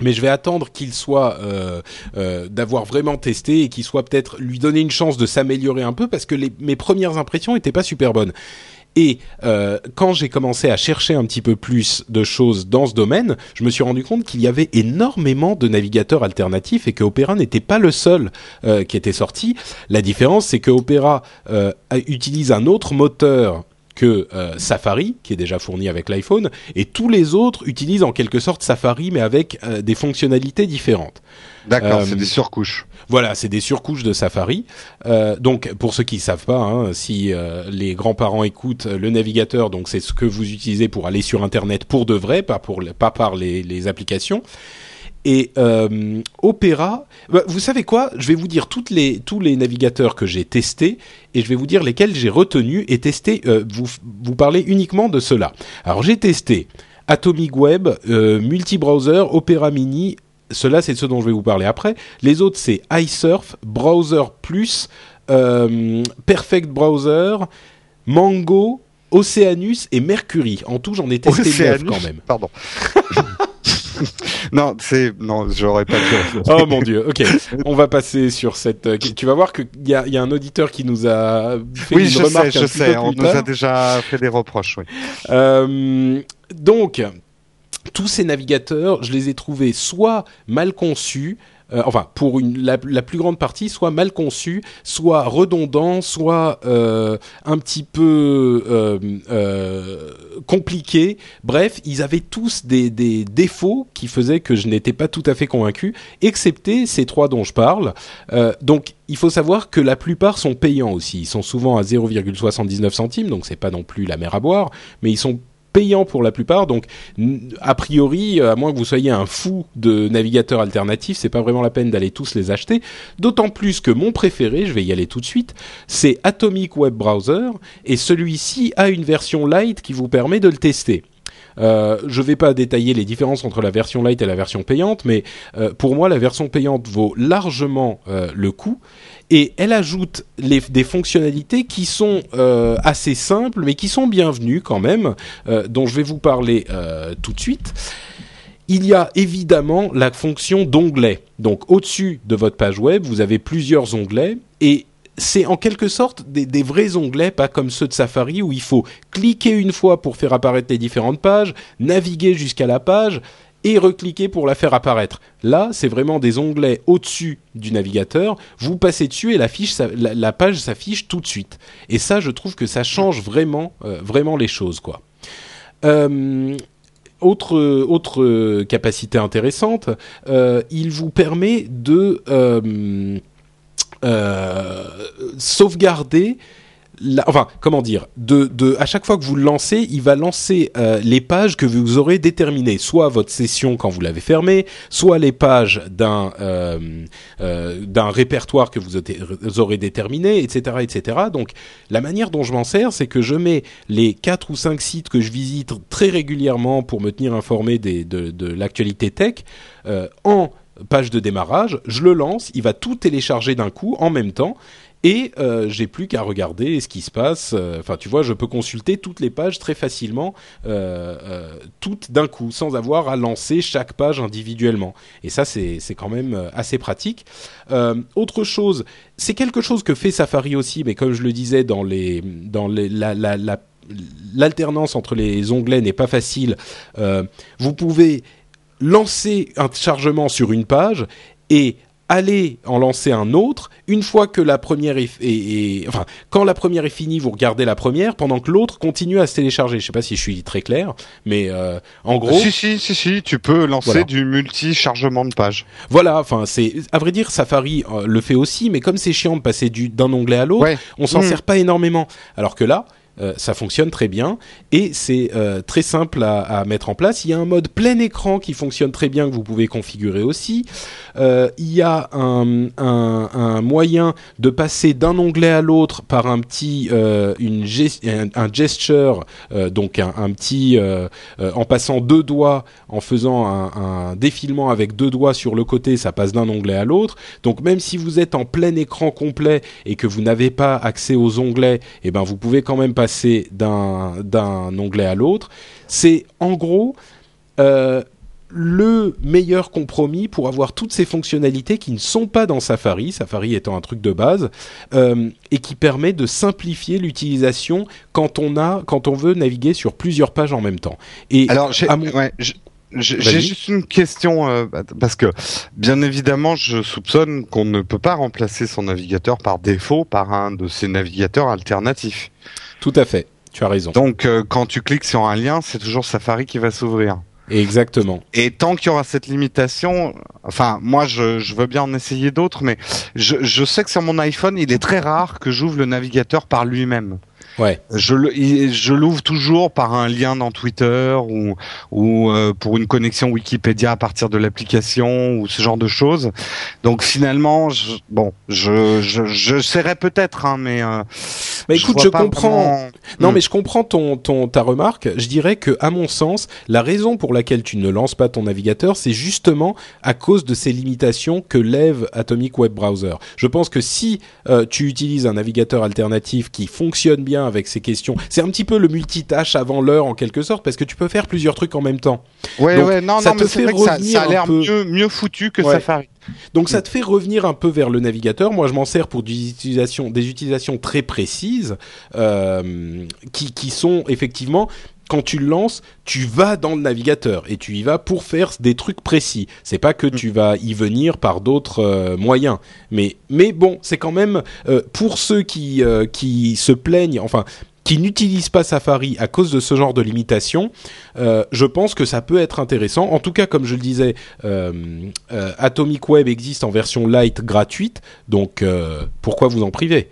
mais je vais attendre qu'il soit euh, euh, d'avoir vraiment testé et qu'il soit peut-être lui donner une chance de s'améliorer un peu parce que mes premières impressions étaient pas super bonnes. Et euh, quand j'ai commencé à chercher un petit peu plus de choses dans ce domaine, je me suis rendu compte qu'il y avait énormément de navigateurs alternatifs et que Opera n'était pas le seul euh, qui était sorti. La différence, c'est que Opera euh, utilise un autre moteur que Safari, qui est déjà fourni avec l'iPhone, et tous les autres utilisent en quelque sorte Safari, mais avec des fonctionnalités différentes. D'accord, Euh, c'est des surcouches. Voilà, c'est des surcouches de Safari. Euh, donc, pour ceux qui ne savent pas, hein, si euh, les grands-parents écoutent euh, le navigateur, donc c'est ce que vous utilisez pour aller sur Internet pour de vrai, pas pour pas par les, les applications. Et euh, Opera, bah, vous savez quoi? Je vais vous dire toutes les, tous les navigateurs que j'ai testés et je vais vous dire lesquels j'ai retenus et testés. Euh, vous, vous parlez uniquement de cela. Alors j'ai testé Atomic Web, euh, Multibrowser, Opera Mini. Cela, c'est ce dont je vais vous parler après. Les autres, c'est iSurf, Browser Plus, euh, Perfect Browser, Mango, Oceanus et Mercury. En tout, j'en ai testé neuf Océanus quand même. Pardon. non, c'est non, j'aurais pas pu. Oh mon dieu, ok. On va passer sur cette. euh, Tu vas voir qu'il y a, il y a un auditeur qui nous a fait Oui, une je remarque sais, un je petit sais. peu On nous a déjà fait des reproches, oui. Euh, donc, tous ces navigateurs, je les ai trouvés soit mal conçus, euh, enfin pour la, plus grande partie, soit mal conçus, soit redondants, soit euh, un petit peu euh, compliqués. Bref, ils avaient tous des, défauts qui faisaient que je n'étais pas tout à fait convaincu, excepté ces trois dont je parle. Donc, il faut savoir que la plupart sont payants aussi. Ils sont souvent à 0,79 centimes, donc c'est pas non plus la mer à boire, mais ils sont payants pour la plupart. Donc, a priori, à moins que vous soyez un fou de navigateurs alternatifs, c'est pas vraiment la peine d'aller tous les acheter. D'autant plus que mon préféré, je vais y aller tout de suite, c'est Atomic Web Browser, et celui-ci a une version light qui vous permet de le tester. Euh, je vais pas détailler les différences entre la version light et la version payante, mais euh, pour moi, la version payante vaut largement euh, le coup et elle ajoute les, des fonctionnalités qui sont assez simples, mais qui sont bienvenues quand même, dont je vais vous parler tout de suite. Il y a évidemment la fonction d'onglet. Donc au-dessus de votre page web, vous avez plusieurs onglets et c'est en quelque sorte des, vrais onglets, pas comme ceux de Safari où il faut cliquer une fois pour faire apparaître les différentes pages, naviguer jusqu'à la page et recliquer pour la faire apparaître. Là, c'est vraiment des onglets au-dessus du navigateur. Vous passez dessus et la, fiche, la, page s'affiche tout de suite. Et ça, je trouve que ça change vraiment, euh, les choses, quoi. Euh, autre, capacité intéressante, euh, il vous permet de sauvegarder. La, enfin, comment dire À chaque fois que vous le lancez, il va lancer euh, les pages que vous aurez déterminées, soit votre session quand vous l'avez fermée, soit les pages d'un euh, euh, répertoire que vous aurez- déterminé, etc., etc. Donc, la manière dont je m'en sers, c'est que je mets les quatre ou cinq sites que je visite très régulièrement pour me tenir informé de, de l'actualité tech euh, en page de démarrage. Je le lance, il va tout télécharger d'un coup en même temps. Et euh, j'ai plus qu'à regarder ce qui se passe. Euh, Enfin, tu vois, je peux consulter toutes les pages très facilement, euh, toutes d'un coup, sans avoir à lancer chaque page individuellement. Et ça, c'est quand même assez pratique. Autre chose, c'est quelque chose que fait Safari aussi, mais comme je le disais dans les l'alternance entre les onglets n'est pas facile. Vous pouvez lancer un chargement sur une page et aller en lancer un autre une fois que la première est, est- est- enfin quand la première est finie vous regardez la première pendant que l'autre continue à se télécharger je sais pas si je suis très clair mais euh, en gros Si, si, si, si, tu peux lancer Voilà. du multi-chargement de page. voilà enfin c'est à vrai dire Safari euh, le fait aussi mais comme c'est chiant de passer du d'un onglet à l'autre Ouais. on s'en Mm. sert pas énormément. Alors que là, euh, ça fonctionne très bien et c'est euh, très simple à, mettre en place. Il y a un mode plein écran qui fonctionne très bien que vous pouvez configurer aussi. Euh, il y a un, moyen de passer d'un onglet à l'autre par un petit un, gesture, donc un, petit en passant deux doigts, en faisant un, défilement avec deux doigts sur le côté, ça passe d'un onglet à l'autre. Donc même si vous êtes en plein écran complet et que vous n'avez pas accès aux onglets, eh ben vous pouvez quand même passer d'un onglet à l'autre. C'est en gros euh, le meilleur compromis pour avoir toutes ces fonctionnalités qui ne sont pas dans Safari, Safari étant un truc de base, euh, et qui permet de simplifier l'utilisation quand on a, quand on veut naviguer sur plusieurs pages en même temps. Et alors, j'ai ouais, juste une question euh, parce que bien évidemment, je soupçonne qu'on ne peut pas remplacer son navigateur par défaut par un de ses navigateurs alternatifs. Tout à fait, tu as raison. Donc, euh, quand tu cliques sur un lien, c'est toujours Safari qui va s'ouvrir. Exactement. Et tant qu'il y aura cette limitation, enfin, moi, je, je veux bien en essayer d'autres, mais je, je sais que sur mon iPhone, il est très rare que j'ouvre le navigateur par lui-même. Ouais. Je, je l'ouvre toujours par un lien dans Twitter ou, ou euh, pour une connexion Wikipédia à partir de l'application ou ce genre de choses. Donc finalement, je, bon, je, je, je serais peut-être, hein, mais. Euh, bah écoute, je, comprends. Non, hmm. mais je comprends ton, ton ta remarque. Je dirais que, à mon sens, la raison pour laquelle tu ne lances pas ton navigateur, c'est justement à cause de ces limitations que lève Atomic Web Browser. Je pense que si euh, tu utilises un navigateur alternatif qui fonctionne bien avec ces questions. C'est un petit peu le multitâche avant l'heure en quelque sorte parce que tu peux faire plusieurs trucs en même temps. Ouais, ouais, non, non, mais c'est vrai que ça, a l'air mieux, mieux foutu que Safari. Donc ça te fait revenir un peu vers le navigateur. Moi, je m'en sers pour des utilisations, des utilisations très précises euh, qui, qui sont effectivement quand tu le lances, tu vas dans le navigateur et tu y vas pour faire des trucs précis. C'est pas que mm. tu vas y venir par d'autres euh, moyens. Mais mais bon, c'est quand même euh, pour ceux qui euh, qui se plaignent, enfin qui n'utilisent pas Safari à cause de ce genre de limitation, je pense que ça peut être intéressant. En tout cas, comme je le disais, Atomic Web existe en version light gratuite, donc pourquoi vous en priver?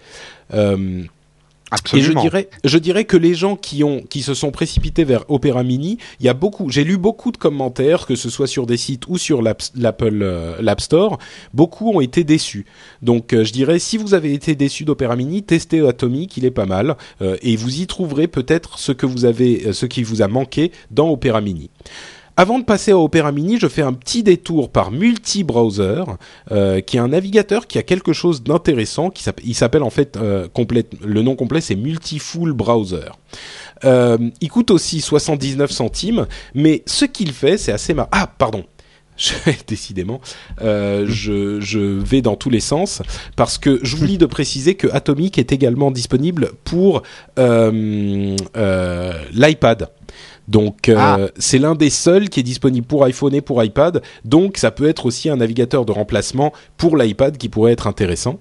Et je dirais, je dirais que les gens qui ont, qui se sont précipités vers Opera Mini, il y a beaucoup, j'ai lu beaucoup de commentaires, que ce soit sur des sites ou sur l'Apple euh, l'App Store, beaucoup ont été déçus. Donc, euh, je dirais, si vous avez été déçu d'Opera Mini, testez Atomic, il est pas mal, euh, et vous y trouverez peut-être ce que vous avez, ce qui vous a manqué dans Opera Mini. Avant de passer à Opera Mini, je fais un petit détour par Multi-Browser, euh, qui est un navigateur qui a quelque chose d'intéressant. Qui il s'appelle en fait euh, le nom complet, c'est Multi-Full Browser. Euh, il coûte aussi 79 centimes, mais ce qu'il fait, c'est assez marrant. Ah, pardon. décidément, je, je, vais dans tous les sens parce que j'oublie de préciser que Atomic est également disponible pour l'iPad. Donc euh, ah. c'est l'un des seuls qui est disponible pour iPhone et pour iPad. Donc ça peut être aussi un navigateur de remplacement pour l'iPad qui pourrait être intéressant.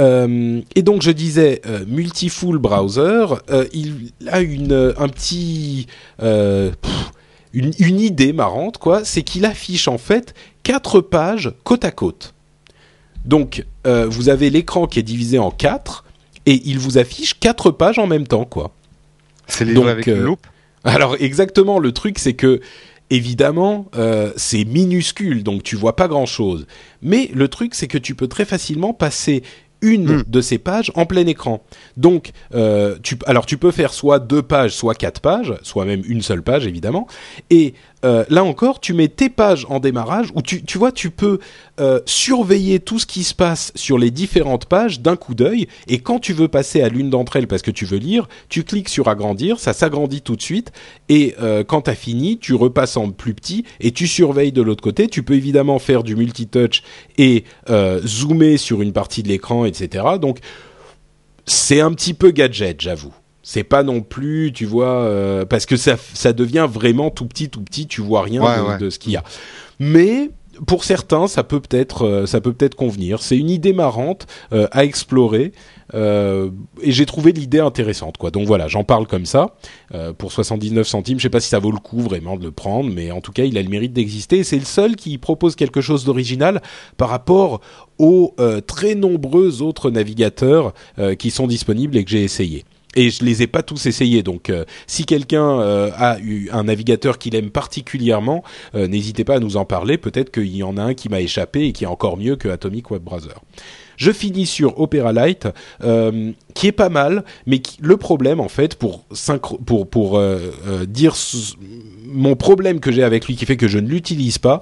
Euh, et donc je disais euh, multi-full browser, il a une un petit une, une, idée marrante quoi, c'est qu'il affiche en fait quatre pages côte à côte. Donc vous avez l'écran qui est divisé en quatre et il vous affiche quatre pages en même temps quoi. C'est les avec une loupe? Alors exactement, le truc c'est que évidemment euh, c'est minuscule, donc tu vois pas grand chose. Mais le truc c'est que tu peux très facilement passer une hmm. de ces pages en plein écran. Donc, euh, tu, alors tu peux faire soit deux pages, soit quatre pages, soit même une seule page évidemment. Et euh, là encore, tu mets tes pages en démarrage où tu, tu vois, tu peux euh, surveiller tout ce qui se passe sur les différentes pages d'un coup d'œil. Et quand tu veux passer à l'une d'entre elles parce que tu veux lire, tu cliques sur agrandir, ça s'agrandit tout de suite. Et euh, quand tu as fini, tu repasses en plus petit et tu surveilles de l'autre côté. Tu peux évidemment faire du multitouch et zoomer sur une partie de l'écran, etc. Donc c'est un petit peu gadget, j'avoue c'est pas non plus, tu vois, euh, parce que ça, ça devient vraiment tout petit, tout petit, tu vois rien de, ce qu'il y a. Mais pour certains, ça peut peut-être, euh, ça peut peut-être convenir. C'est une idée marrante euh, à explorer. et j'ai trouvé l'idée intéressante, quoi. Donc voilà, j'en parle comme ça pour 79 centimes. Je sais pas si ça vaut le coup vraiment de le prendre, mais en tout cas, il a le mérite d'exister. C'est le seul qui propose quelque chose d'original par rapport aux très nombreux autres navigateurs qui sont disponibles et que j'ai essayé et je les ai pas tous essayés. Donc, euh, si quelqu'un euh, a eu un navigateur qu'il aime particulièrement, euh, n'hésitez pas à nous en parler. Peut-être qu'il y en a un qui m'a échappé et qui est encore mieux que Atomic Web Browser. Je finis sur Opera Lite, qui est pas mal, mais le problème en fait, pour pour pour dire mon problème que j'ai avec lui, qui fait que je ne l'utilise pas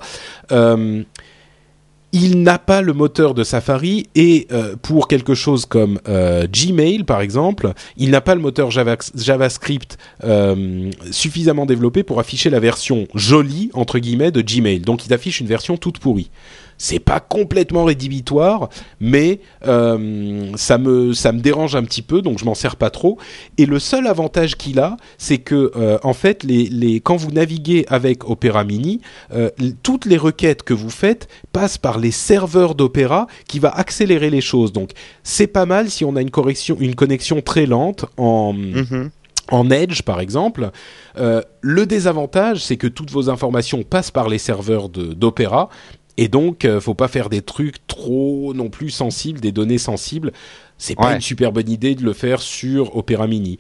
il n'a pas le moteur de Safari et euh, pour quelque chose comme euh, Gmail par exemple, il n'a pas le moteur Java, JavaScript euh, suffisamment développé pour afficher la version jolie entre guillemets de Gmail. Donc il affiche une version toute pourrie c'est pas complètement rédhibitoire, mais euh, ça me ça me dérange un petit peu, donc je m'en sers pas trop. Et le seul avantage qu'il a, c'est que euh, en fait, les, les quand vous naviguez avec Opera Mini, euh, toutes les requêtes que vous faites passent par les serveurs d'Opera, qui va accélérer les choses. Donc c'est pas mal si on a une correction, une connexion très lente en mm-hmm. En Edge, par exemple, euh, le désavantage, c'est que toutes vos informations passent par les serveurs d'Opera et donc, euh, faut pas faire des trucs trop non plus sensibles, des données sensibles. C'est pas une super bonne idée de le faire sur Opera Mini.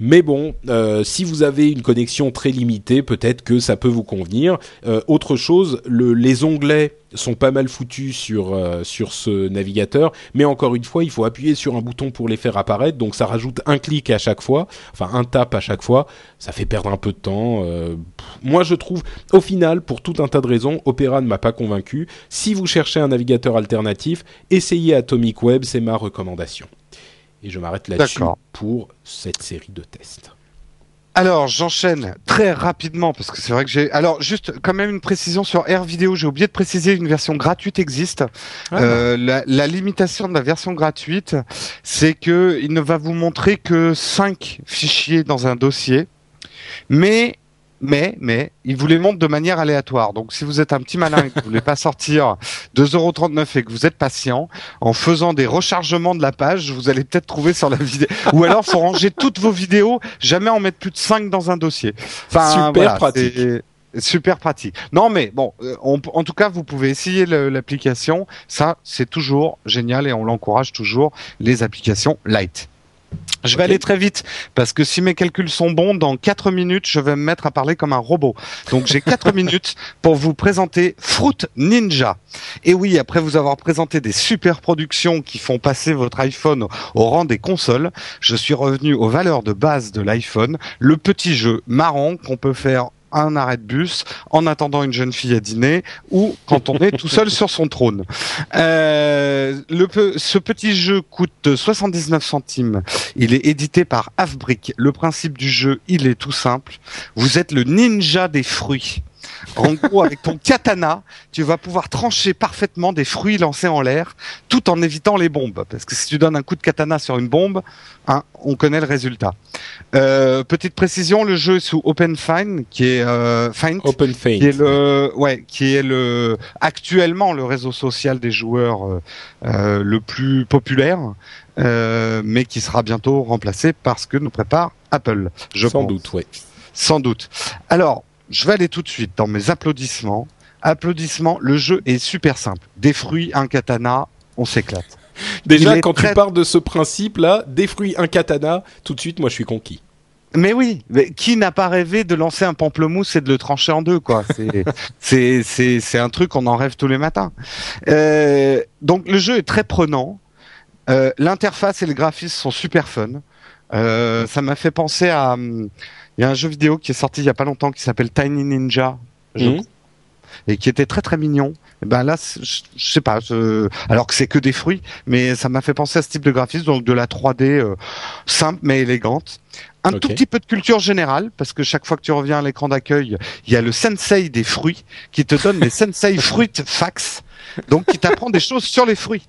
Mais bon, euh, si vous avez une connexion très limitée, peut-être que ça peut vous convenir. Euh, autre chose, le, les onglets sont pas mal foutus sur euh, sur ce navigateur, mais encore une fois, il faut appuyer sur un bouton pour les faire apparaître, donc ça rajoute un clic à chaque fois, enfin un tap à chaque fois, ça fait perdre un peu de temps. Moi, je trouve, au final, pour tout un tas de raisons, Opera ne m'a pas convaincu. Si vous cherchez un navigateur alternatif, essayez Atomic Web, c'est ma recommandation. Et je m'arrête là-dessus pour cette série de tests. Alors, j'enchaîne très rapidement parce que c'est vrai que j'ai. Alors, juste quand même une précision sur Air Vidéo. J'ai oublié de préciser une version gratuite existe. Ah. Euh, la, la, limitation de la version gratuite, c'est que il ne va vous montrer que 5 fichiers dans un dossier, mais mais, mais, il vous les montre de manière aléatoire. Donc, si vous êtes un petit malin et que vous voulez pas sortir 2,39€ et que vous êtes patient, en faisant des rechargements de la page, vous allez peut-être trouver sur la vidéo. Ou alors, faut ranger toutes vos vidéos, jamais en mettre plus de 5 dans un dossier. Enfin, Super pratique. Super pratique. Non, mais bon, euh, en tout cas, vous pouvez essayer l'application. Ça, c'est toujours génial et on l'encourage toujours, les applications light. Je vais aller très vite parce que si mes calculs sont bons, dans 4 minutes, je vais me mettre à parler comme un robot. Donc j'ai 4 minutes pour vous présenter Fruit Ninja. Et oui, après vous avoir présenté des super productions qui font passer votre iPhone au rang des consoles, je suis revenu aux valeurs de base de l'iPhone, le petit jeu marrant qu'on peut faire un arrêt de bus en attendant une jeune fille à dîner ou quand on est tout seul sur son trône. Euh, ce petit jeu coûte 79 centimes. Il est édité par Halfbrick. Le principe du jeu, il est tout simple. Vous êtes le ninja des fruits. En gros, avec ton katana, tu vas pouvoir trancher parfaitement des fruits lancés en l'air, tout en évitant les bombes. Parce que si tu donnes un coup de katana sur une bombe, hein, on connaît le résultat. Euh, petite précision, le jeu est sous OpenFine, qui est euh, Open qui est le, ouais, qui est le actuellement le réseau social des joueurs euh, euh le plus populaire, euh, mais qui sera bientôt remplacé parce que nous prépare Apple. Je Sans doute, oui. Sans doute. Alors, je vais aller tout de suite dans mes applaudissements. Applaudissements, le jeu est super simple. Des fruits, un katana, on s'éclate. Déjà, quand tu pars de ce principe-là, des fruits, un katana, tout de suite, moi, je suis conquis. Mais oui, mais qui n'a pas rêvé de lancer un pamplemousse et de le trancher en deux, quoi? C'est un truc qu'on en rêve tous les matins. Euh, donc le jeu est très prenant. Euh, L'interface et le graphisme sont super fun. Euh, ça m'a fait penser à hum, il y a un jeu vidéo qui est sorti il y a pas longtemps qui s'appelle Tiny Ninja, mhm. et qui était très très mignon. Et ben là, je, sais pas, alors que c'est que des fruits, mais ça m'a fait penser à ce type de graphisme, donc de la 3D euh, simple mais élégante. Un tout petit peu de culture générale, parce que chaque fois que tu reviens à l'écran d'accueil, il y a le sensei des fruits qui te donne les sensei fruit facts, donc qui t'apprend des choses sur les fruits.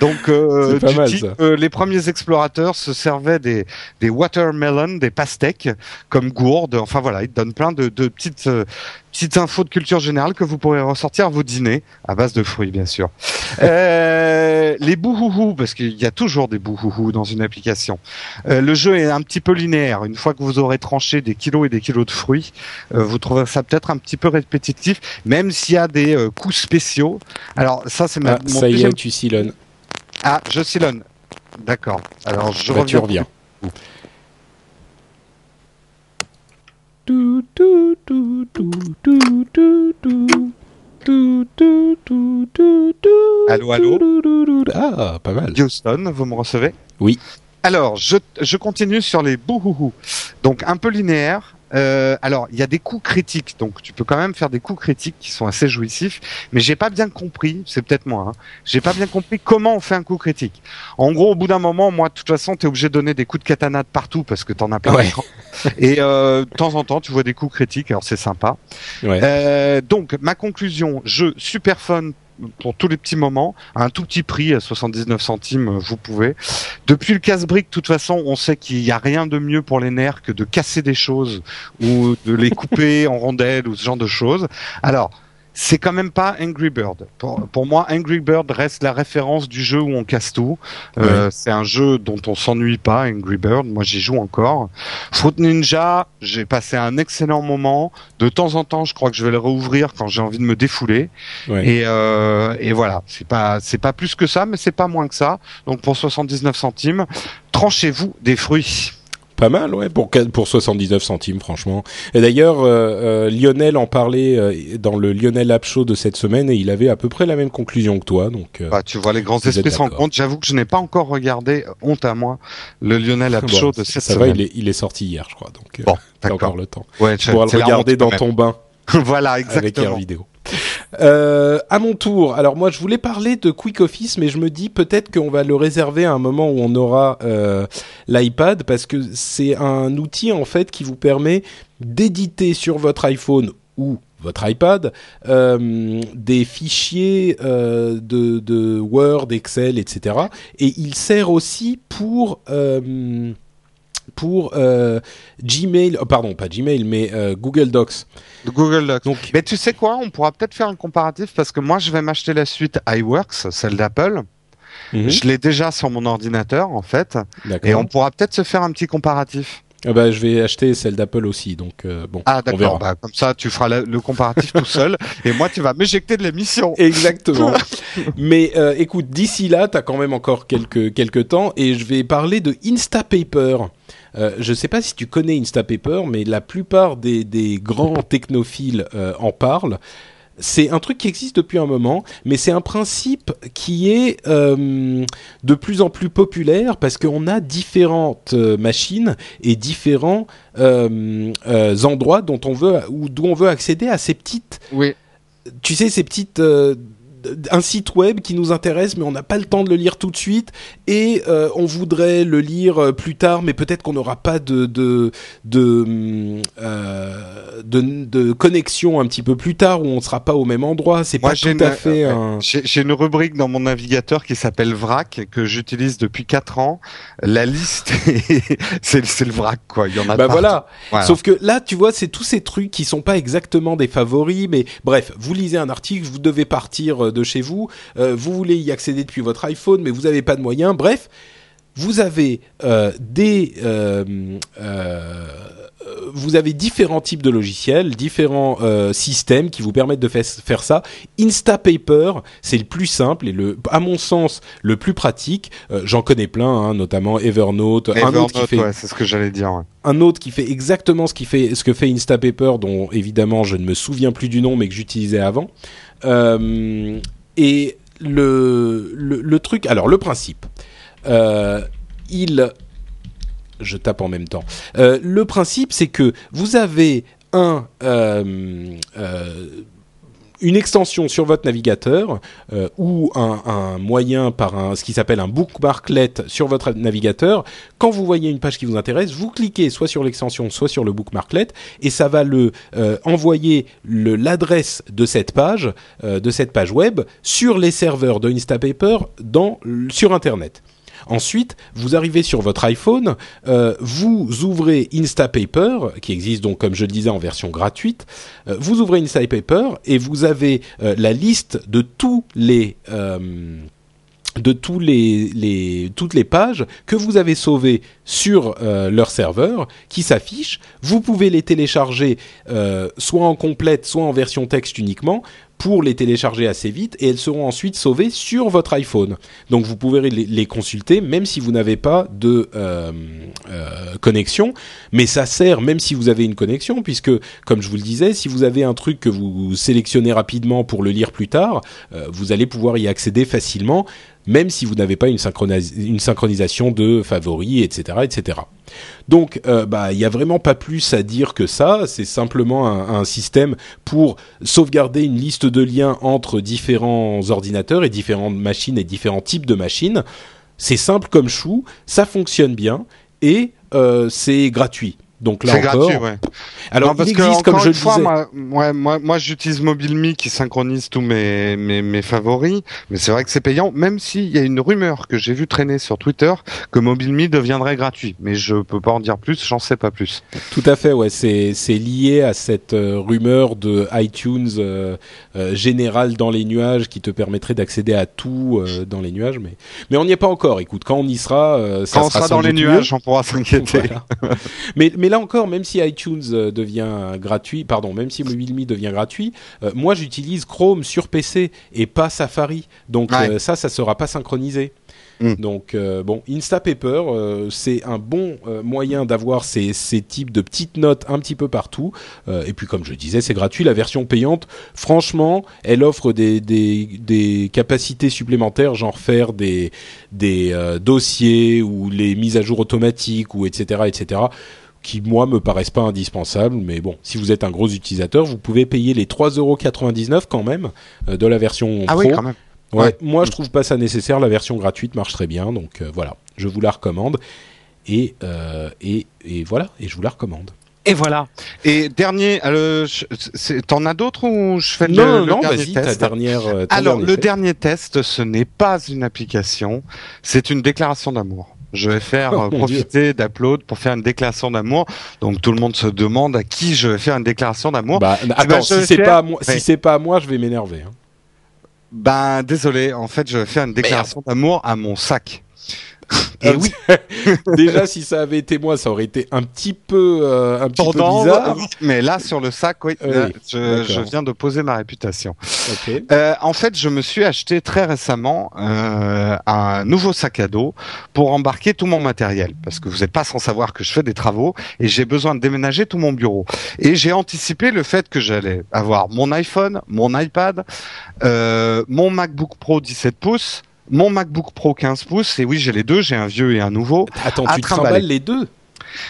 Donc, euh, euh, les premiers explorateurs se servaient des, des watermelon, des pastèques comme gourdes. Enfin voilà, ils te donnent plein de, de petites euh, petites infos de culture générale que vous pourrez ressortir à vos dîners à base de fruits, bien sûr. euh, les bouhouhou, parce qu'il y a toujours des bouhouhou dans une application. Euh, le jeu est un petit peu linéaire. Une fois que vous aurez tranché des kilos et des kilos de fruits, vous trouverez ça peut-être un petit peu répétitif, même s'il y a des coups spéciaux. Alors ça, c'est ma, ah, mon ça y est, tu ah, je silonne. D'accord. Alors je bah, reviens. Tu Allô, allô. Ah, pas mal. Houston, vous me recevez? Oui. Alors, je, je continue sur les bouhouhou. Donc un peu linéaire, euh, alors il y a des coups critiques, donc tu peux quand même faire des coups critiques qui sont assez jouissifs, mais j'ai pas bien compris, c'est peut-être moi, hein, j'ai pas bien compris comment on fait un coup critique. En gros, au bout d'un moment, moi, de toute façon, t'es obligé de donner des coups de katana de partout parce que t'en as plein. Ouais. Et euh, de temps en temps, tu vois des coups critiques, alors c'est sympa. Ouais. Euh, donc, ma conclusion, jeu super fun pour tous les petits moments, à un tout petit prix, à 79 centimes, euh, vous pouvez. Depuis le casse-brique, de toute façon, on sait qu'il n'y a rien de mieux pour les nerfs que de casser des choses ou de les couper en rondelles ou ce genre de choses. Alors, c'est quand même pas Angry Bird. Pour, pour moi, Angry Bird reste la référence du jeu où on casse tout. Euh, C'est un jeu dont on s'ennuie pas, Angry Bird. Moi, j'y joue encore. Fruit Ninja, j'ai passé un excellent moment. De temps en temps, je crois que je vais le rouvrir quand j'ai envie de me défouler. Ouais. Et, euh, et voilà, c'est pas c'est pas plus que ça, mais c'est pas moins que ça. Donc pour 79 centimes, tranchez-vous des fruits. Pas mal, ouais, pour, pour 79 centimes, franchement. Et d'ailleurs, euh, euh, Lionel en parlait euh, dans le Lionel App Show de cette semaine et il avait à peu près la même conclusion que toi. Donc, euh, Bah, tu vois, les esprits se d'accord. rencontrent. J'avoue que je n'ai pas encore regardé, euh, honte à moi, le Lionel App bon, de cette ça va, semaine. il est, il est sorti hier, je crois. Donc, euh, Bon, t'as encore le temps. Ouais, Tu pourras le regarder honte, dans ton bain voilà, avec exactement. Vidéo. Euh, à mon tour, alors moi je voulais parler de Quick Office, mais je me dis peut-être qu'on va le réserver à un moment où on aura euh, l'iPad, parce que c'est un outil en fait qui vous permet d'éditer sur votre iPhone ou votre iPad euh, des fichiers euh, de, de Word, Excel, etc. Et il sert aussi pour euh, pour euh, Gmail, oh, pardon pas Gmail, mais euh, Google Docs. Google Docs. Donc Mais tu sais quoi, on pourra peut-être faire un comparatif parce que moi, je vais m'acheter la suite iWorks, celle d'Apple. mhm, Je l'ai déjà sur mon ordinateur, en fait. Et on pourra peut-être se faire un petit comparatif. Ah bah, je vais acheter celle d'Apple aussi, donc euh, bon. Ah, d'accord. Bah, comme ça, tu feras la- le comparatif tout seul. Et moi, tu vas m'éjecter de l'émission. Exactement. Mais euh, écoute, d'ici là, t'as quand même encore quelques quelques temps, et je vais parler de Instapaper. Euh, je sais pas si tu connais Instapaper, mais la plupart des, des grands technophiles euh, en parlent. C'est un truc qui existe depuis un moment, mais c'est un principe qui est euh, de plus en plus populaire parce qu'on a différentes machines et différents endroits dont on veut ou d'où on veut accéder à ces petites Oui. tu sais, ces petites. Un site web qui nous intéresse, mais on n'a pas le temps de le lire tout de suite, et euh, on voudrait le lire euh, plus tard, mais peut-être qu'on n'aura pas de de de, euh, de de connexion un petit peu plus tard, où on ne sera pas au même endroit. C'est pas tout une, à fait euh, un. j'ai une rubrique dans mon navigateur qui s'appelle VRAC que j'utilise depuis 4 ans. La liste, c'est le VRAC quoi. Il y en a Bah voilà. Voilà. Sauf que là, tu vois, c'est tous ces trucs qui sont pas exactement des favoris, mais bref, vous lisez un article, vous devez partir de chez vous, euh, vous voulez y accéder depuis votre iPhone, mais vous n'avez pas de moyens. Bref, vous avez euh, des euh, vous avez différents types de logiciels, différents euh, systèmes qui vous permettent de fa- faire ça. Instapaper, c'est le plus simple et le, à mon sens, le plus pratique. Euh, J'en connais plein, hein, notamment Evernote, un autre qui Evernote, fait ouais, c'est ce que j'allais dire. ouais. un autre qui fait exactement ce qui fait ce que fait Instapaper dont évidemment je ne me souviens plus du nom mais que j'utilisais avant et le, le truc alors le principe euh, il je tape en même temps. Euh, le principe c'est que vous avez un euh, euh, une extension sur votre navigateur euh, ou un, moyen par un, ce qui s'appelle un bookmarklet sur votre navigateur. Quand vous voyez une page qui vous intéresse, vous cliquez soit sur l'extension, soit sur le bookmarklet, et ça va le euh, envoyer l'adresse de cette page, euh, de cette page web, sur les serveurs de Instapaper dans, sur Internet. Ensuite, vous arrivez sur votre iPhone, euh, vous ouvrez Instapaper, qui existe donc comme je le disais en version gratuite. Euh, vous ouvrez Instapaper et vous avez euh, la liste de tous les toutes les pages que vous avez sauvées sur leur serveur qui s'affichent. Vous pouvez les télécharger soit en complète, soit en version texte uniquement pour les télécharger assez vite et elles seront ensuite sauvées sur votre iPhone. Donc vous pouvez les, consulter même si vous n'avez pas de euh, euh, connexion, mais ça sert même si vous avez une connexion puisque comme je vous le disais, si vous avez un truc que vous sélectionnez rapidement pour le lire plus tard, euh, vous allez pouvoir y accéder facilement même si vous n'avez pas une, une synchronisation de favoris, etc., etc. Donc, euh, bah, il y a vraiment pas plus à dire que ça. C'est simplement un, un, système pour sauvegarder une liste de liens entre différents ordinateurs et différentes machines et différents types de machines. C'est simple comme chou, ça fonctionne bien et euh, c'est gratuit. Donc là encore. Gratuit, ouais. Alors parce il existe, que, comme je le fois, disais. Moi, ouais, moi, moi j'utilise MobileMe qui synchronise tous mes, mes, mes favoris, mais c'est vrai que c'est payant, même s'il y a une rumeur que j'ai vu traîner sur Twitter que MobileMe deviendrait gratuit. Mais je peux pas en dire plus, j'en sais pas plus. Tout à fait, ouais. C'est c'est lié à cette euh, rumeur de iTunes euh, euh, général dans les nuages qui te permettrait d'accéder à tout euh, dans les nuages, mais mais on n'y est pas encore. Écoute, quand on y sera, euh, ça Quand on sera dans les nuages, mieux. on pourra s'inquiéter. Voilà. mais, mais là encore, même si iTunes euh, devient gratuit, pardon, même si MobileMe devient gratuit, euh, moi j'utilise Chrome sur PC et pas Safari. Donc Ouais. euh, ça, ça sera pas synchronisé. Mm. Donc euh, bon, Instapaper, euh, c'est un bon euh, moyen d'avoir ces, ces types de petites notes un petit peu partout. Et puis comme je disais, c'est gratuit. La version payante, franchement, elle offre des, des, des capacités supplémentaires, genre faire des, des dossiers ou les mises à jour automatiques ou etc etc qui moi me paraissent pas indispensables mais bon si vous êtes un gros utilisateur vous pouvez payer les 3,99€ quand même euh, de la version Ah pro oui, quand même. Ouais, Ouais. moi je trouve pas ça nécessaire. La version gratuite marche très bien, donc euh, voilà, je vous la recommande. Et, euh, et, et voilà, et je vous la recommande. Et voilà. Et dernier, euh, t'en as d'autres ou je fais le, non, le non, dernier vas-y, ta test dernière. Alors, dernier le test. dernier test, ce n'est pas une application, c'est une déclaration d'amour. Je vais faire Oh, euh, profiter d'Upload pour faire une déclaration d'amour. Donc tout le monde se demande à qui je vais faire une déclaration d'amour. Bah, attends, ben, vais si c'est faire- pas à moi, Ouais. si c'est pas à moi, je vais m'énerver. hein. Ben désolé, en fait je vais faire une déclaration d'amour à mon sac. Et Ah, oui, Déjà, si ça avait été moi, ça aurait été un petit peu, euh, un petit peu bizarre. mais là sur le sac, oui, Oui, là, je, je viens de poser ma réputation. Ok. Euh, en fait, je me suis acheté très récemment euh, un nouveau sac à dos pour embarquer tout mon matériel, parce que vous n'êtes pas sans savoir que je fais des travaux et j'ai besoin de déménager tout mon bureau. Et j'ai anticipé le fait que j'allais avoir mon iPhone, mon iPad, euh, mon MacBook Pro 17 pouces, mon MacBook Pro 15 pouces. Et oui, j'ai les deux, j'ai un vieux et un nouveau. Attends, à tu trimbales les deux?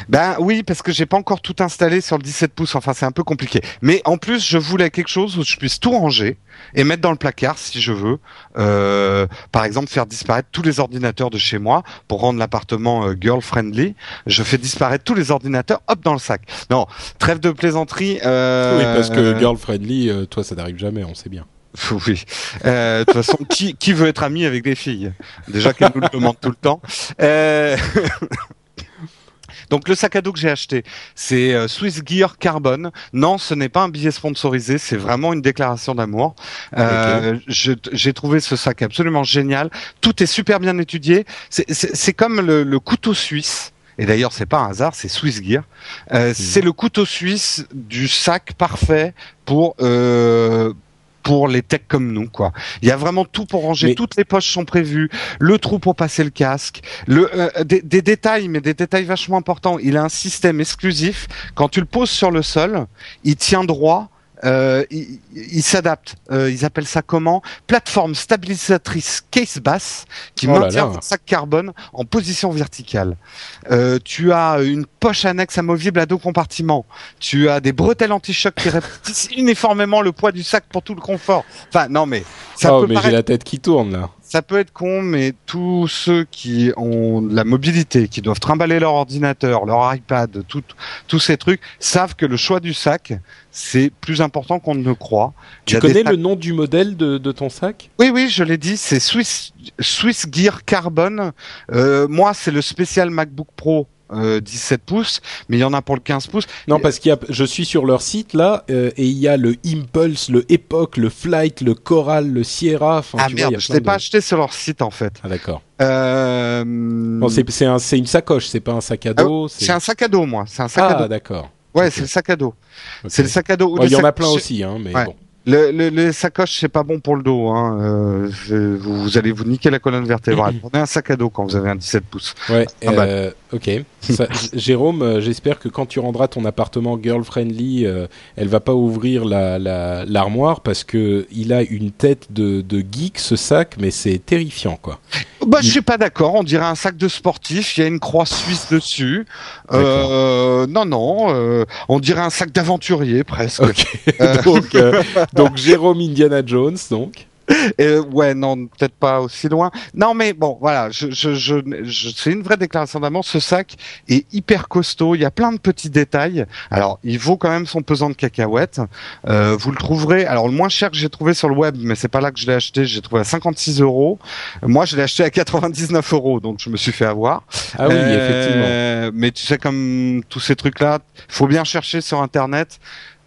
Ben oui, parce que j'ai pas encore tout installé sur le 17 pouces. Enfin, c'est un peu compliqué. Mais en plus, je voulais quelque chose où je puisse tout ranger et mettre dans le placard si je veux. Euh, par exemple, faire disparaître tous les ordinateurs de chez moi pour rendre l'appartement euh, girl friendly. Je fais disparaître tous les ordinateurs, hop dans le sac. Non, trêve de plaisanterie. Euh, Oui, parce que girl friendly, toi, ça n'arrive jamais, on sait bien. Oui. Euh, De toute façon, qui, qui veut être ami avec des filles? Déjà qu'elles nous le demandent tout le temps. Euh, Donc le sac à dos que j'ai acheté, c'est euh, Swiss Gear Carbon. Non, ce n'est pas un billet sponsorisé, c'est vraiment une déclaration d'amour. Euh, J'ai trouvé ce sac absolument génial. Tout est super bien étudié. C'est- comme le, le couteau suisse. Et d'ailleurs, c'est pas un hasard, c'est Swiss Gear. Euh, C'est le couteau suisse du sac parfait pour euh, pour les techs comme nous, quoi. Il y a vraiment tout pour ranger. Mais- Toutes les poches sont prévues. Le trou pour passer le casque. Le euh, des, des détails, mais des détails vachement importants. Il a un système exclusif. Quand tu le poses sur le sol, il tient droit. Euh, il il s'adapte. Euh, ils appellent ça comment? Plateforme stabilisatrice case basse qui Oh maintient ton sac carbone en position verticale. Euh, tu as une poche annexe amovible à deux compartiments. Tu as des bretelles anti-choc qui répartissent uniformément le poids du sac pour tout le confort. Enfin, non mais ça oh, peut mais paraître j'ai la tête qui tourne là. Ça peut être con, mais tous ceux qui ont de la mobilité, qui doivent trimballer leur ordinateur, leur iPad, tout- tous ces trucs, savent que le choix du sac, c'est plus important qu'on ne le croit. Tu connais le nom du modèle de, de ton sac? Oui, oui, je l'ai dit, c'est Swiss, Swiss Gear Carbon. Euh, moi, c'est le spécial MacBook Pro. Euh, 17 pouces, mais il y en a pour le 15 pouces. Non, parce qu'il y a, je suis sur leur site là, euh, et il y a le Impulse, le Epoch, le Flight, le Coral, le Sierra. Enfin, ah tu vois, merde, a je l'ai de- pas acheté sur leur site en fait. Ah d'accord. Euh, c'est c'est un, c'est une sacoche, c'est pas un sac à dos. c'est un sac à dos, moi. C'est un sac à Ah dos. d'accord. Ouais, c'est le sac à dos. C'est le sac à dos. Ouais, Il y en a plein aussi, hein, mais Ouais. bon. Le, le, les sacoches, c'est pas bon pour le dos. Hein. Euh, je- vous, vous allez vous niquer la colonne vertébrale. Prenez un sac à dos quand vous avez un 17 pouces. Ouais, Ah bah. euh, ok. Ça, Jérôme, euh, j'espère que quand tu rendras ton appartement girl friendly, euh, elle va pas ouvrir la la- l'armoire parce que il a une tête de, de geek ce sac, mais c'est terrifiant quoi. Bah, je suis pas d'accord. On dirait un sac de sportif. Il y a une croix suisse dessus. Euh, non, non. Euh, on dirait un sac d'aventurier presque. donc, euh, donc Jérôme Indiana Jones, donc. Euh, ouais, non, peut-être pas aussi loin. Non, mais bon, voilà, je, je, je, c'est une vraie déclaration d'amour. Ce sac est hyper costaud. Il y a plein de petits détails. Alors, il vaut quand même son pesant de cacahuètes. Euh, vous le trouverez. Alors, le moins cher que j'ai trouvé sur le web, mais c'est pas là que je l'ai acheté. J'ai trouvé à 56 euros. Moi, je l'ai acheté à 99 euros, donc je me suis fait avoir. Ah oui, euh, effectivement. Mais tu sais, comme tous ces trucs-là, faut bien chercher sur Internet.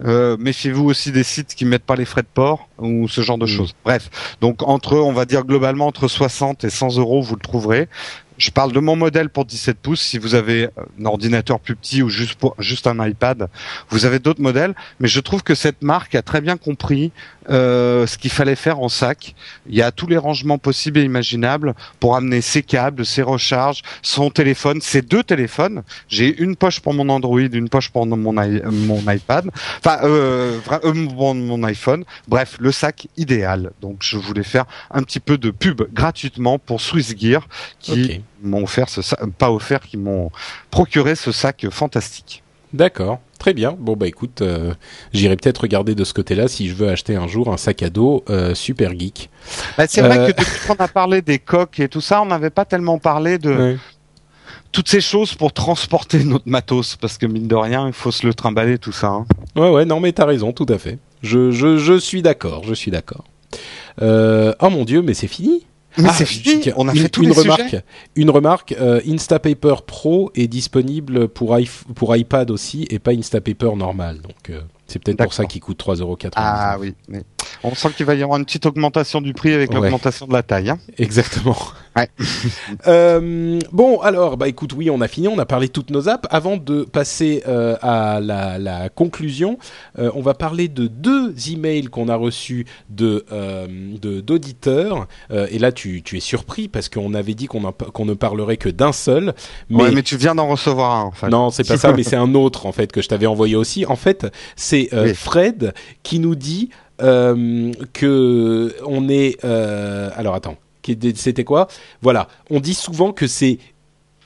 Euh, méfiez-vous aussi des sites qui mettent pas les frais de port ou ce genre de mm. choses. Bref, donc entre, on va dire globalement entre 60 et 100 euros, vous le trouverez. Je parle de mon modèle pour 17 pouces. Si vous avez un ordinateur plus petit ou juste pour, juste un iPad, vous avez d'autres modèles. Mais je trouve que cette marque a très bien compris euh, ce qu'il fallait faire en sac. Il y a tous les rangements possibles et imaginables pour amener ses câbles, ses recharges, son téléphone, ses deux téléphones. J'ai une poche pour mon Android, une poche pour mon, mon iPad, enfin euh, euh mon, iPhone. Bref, le sac idéal. Donc je voulais faire un petit peu de pub gratuitement pour Swiss Gear qui m'ont offert ce sac, pas offert, qui m'ont procuré ce sac fantastique. D'accord. Très bien. Bon bah écoute, euh, j'irai peut-être regarder de ce côté-là si je veux acheter un jour un sac à dos euh, super geek. Bah, c'est vrai euh, que depuis qu'on a parlé des coques et tout ça, on n'avait pas tellement parlé de toutes ces choses pour transporter notre matos, parce que mine de rien, il faut se le trimballer tout ça. Hein. Ouais ouais, non mais t'as raison, tout à fait. Je je, je suis d'accord, je suis d'accord. oh mon dieu, mais c'est fini. Mais ah, c'est. On a une, fait une les remarque. Une remarque. Euh, Instapaper Pro est disponible pour, pour iPad aussi et pas Instapaper normal. Donc euh, c'est peut-être pour ça qu'il coûte 3,90€. Ah oui. Mais on sent qu'il va y avoir une petite augmentation du prix avec l'augmentation de la taille. Hein. Exactement. euh, bon, alors, bah écoute, oui, on a fini, on a parlé de toutes nos apps. Avant de passer euh, à la, la conclusion, euh, on va parler de deux emails qu'on a reçus de d'auditeurs. Et là, tu, tu es surpris parce qu'on avait dit qu'on qu'on ne parlerait que d'un seul. Mais... Ouais, mais tu viens d'en recevoir un. En fait. Non, c'est pas ça, mais c'est un autre en fait que je t'avais envoyé aussi. En fait, c'est Fred qui nous dit que on est. Euh, alors attends, c'était quoi? Voilà, on dit souvent que c'est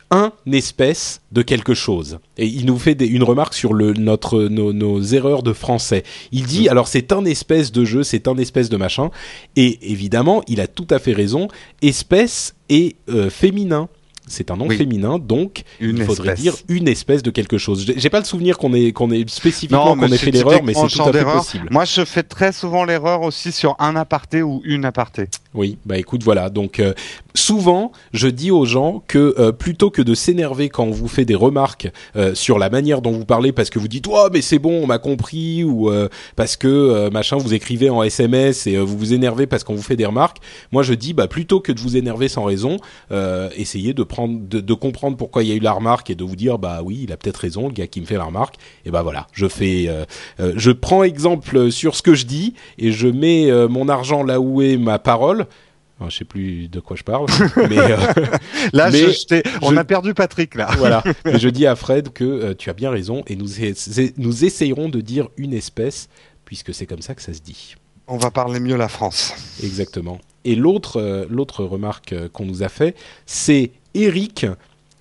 un espèce de quelque chose. Et il nous fait une remarque sur le, notre, nos, erreurs de français. Il dit, mm. alors c'est un espèce de jeu, c'est un espèce de machin. Et évidemment, il a tout à fait raison. Espèce est euh, féminin c'est un nom féminin, donc il faudrait dire une espèce de quelque chose. J'ai pas le souvenir qu'on ait qu'on ait spécifiquement qu'on ait fait l'erreur, mais c'est tout à fait possible. Moi, je fais très souvent l'erreur aussi sur un aparté ou une aparté. Oui, bah écoute, voilà. Donc euh, souvent, je dis aux gens que euh, plutôt que de s'énerver quand on vous fait des remarques euh, sur la manière dont vous parlez, parce que vous dites oh mais c'est bon, on m'a compris, ou parce que machin vous écrivez en SMS et vous vous énervez parce qu'on vous fait des remarques. Moi, je dis bah plutôt que de vous énerver sans raison, essayez de prendre de, comprendre pourquoi il y a eu la remarque et de vous dire bah oui il a peut-être raison le gars qui me fait la remarque et bah voilà je fais euh, euh, je prends exemple sur ce que je dis et je mets euh, mon argent là où est ma parole je sais plus de quoi je parle, mais là, on a perdu Patrick là. voilà. Mais je dis à Fred que tu as bien raison et nous nous essayerons de dire une espèce puisque c'est comme ça que ça se dit. On va parler mieux la France. Exactement. Et l'autre l'autre remarque qu'on nous a fait, c'est Eric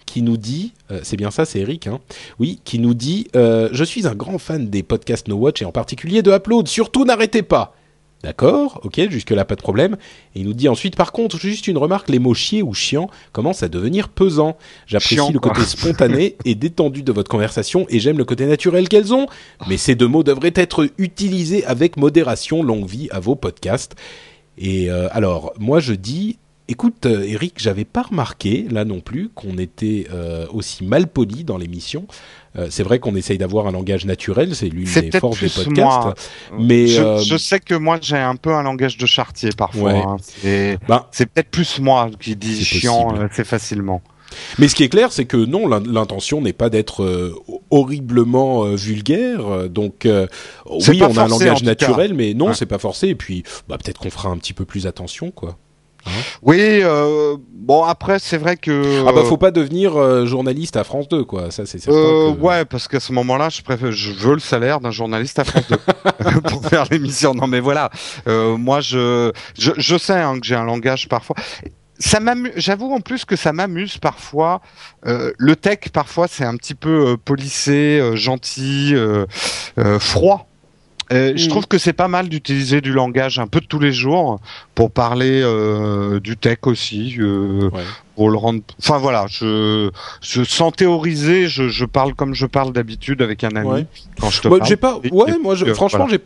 qui nous dit, euh, c'est bien ça, c'est Eric, hein, oui, qui nous dit, euh, je suis un grand fan des podcasts No Watch et en particulier de Upload. Surtout n'arrêtez pas. D'accord, ok, jusque-là pas de problème. Et il nous dit ensuite, par contre, juste une remarque, les mots chier ou chiant commencent à devenir pesants. J'apprécie le côté spontané et détendu de votre conversation et j'aime le côté naturel qu'elles ont. Mais ces deux mots devraient être utilisés avec modération. Longue vie à vos podcasts. Et euh, alors, moi je dis, Écoute, euh, Eric, j'avais pas remarqué là non plus qu'on était euh, aussi mal poli dans l'émission. Euh, c'est vrai qu'on essaye d'avoir un langage naturel, c'est l'une des forces des podcasts. Mais je, sais que moi j'ai un peu un langage de chartier parfois. Hein. Ben, c'est peut-être plus moi qui dis chiant assez facilement. Mais ce qui est clair, c'est que non, l'intention n'est pas d'être horriblement vulgaire. Donc oui, on a un langage naturel, mais non, c'est pas forcé. Et puis, bah, peut-être qu'on fera un petit peu plus attention, quoi. Hein oui, euh, bon après c'est vrai que ah bah faut pas devenir euh, journaliste à France 2 quoi, ça c'est certain. Euh, Ouais, parce qu'à ce moment-là, je préfère, je veux le salaire d'un journaliste à France 2 pour faire l'émission. Non mais voilà, euh, moi je, je, je sais hein, que j'ai un langage parfois. ça m'amuse. J'avoue en plus que ça m'amuse parfois. Euh, le tech parfois c'est un petit peu euh, polissé, euh, gentil, euh, euh, froid. Euh, Je Mhm. trouve que c'est pas mal d'utiliser du langage un peu de tous les jours pour parler euh, du tech aussi, euh, Ouais. pour le rendre. Enfin voilà, je, je sans théoriser, je, je parle comme je parle d'habitude avec un ami Ouais. quand je te parle. j'ai pas. Et- Ouais, et- moi, je, franchement, voilà. j'ai.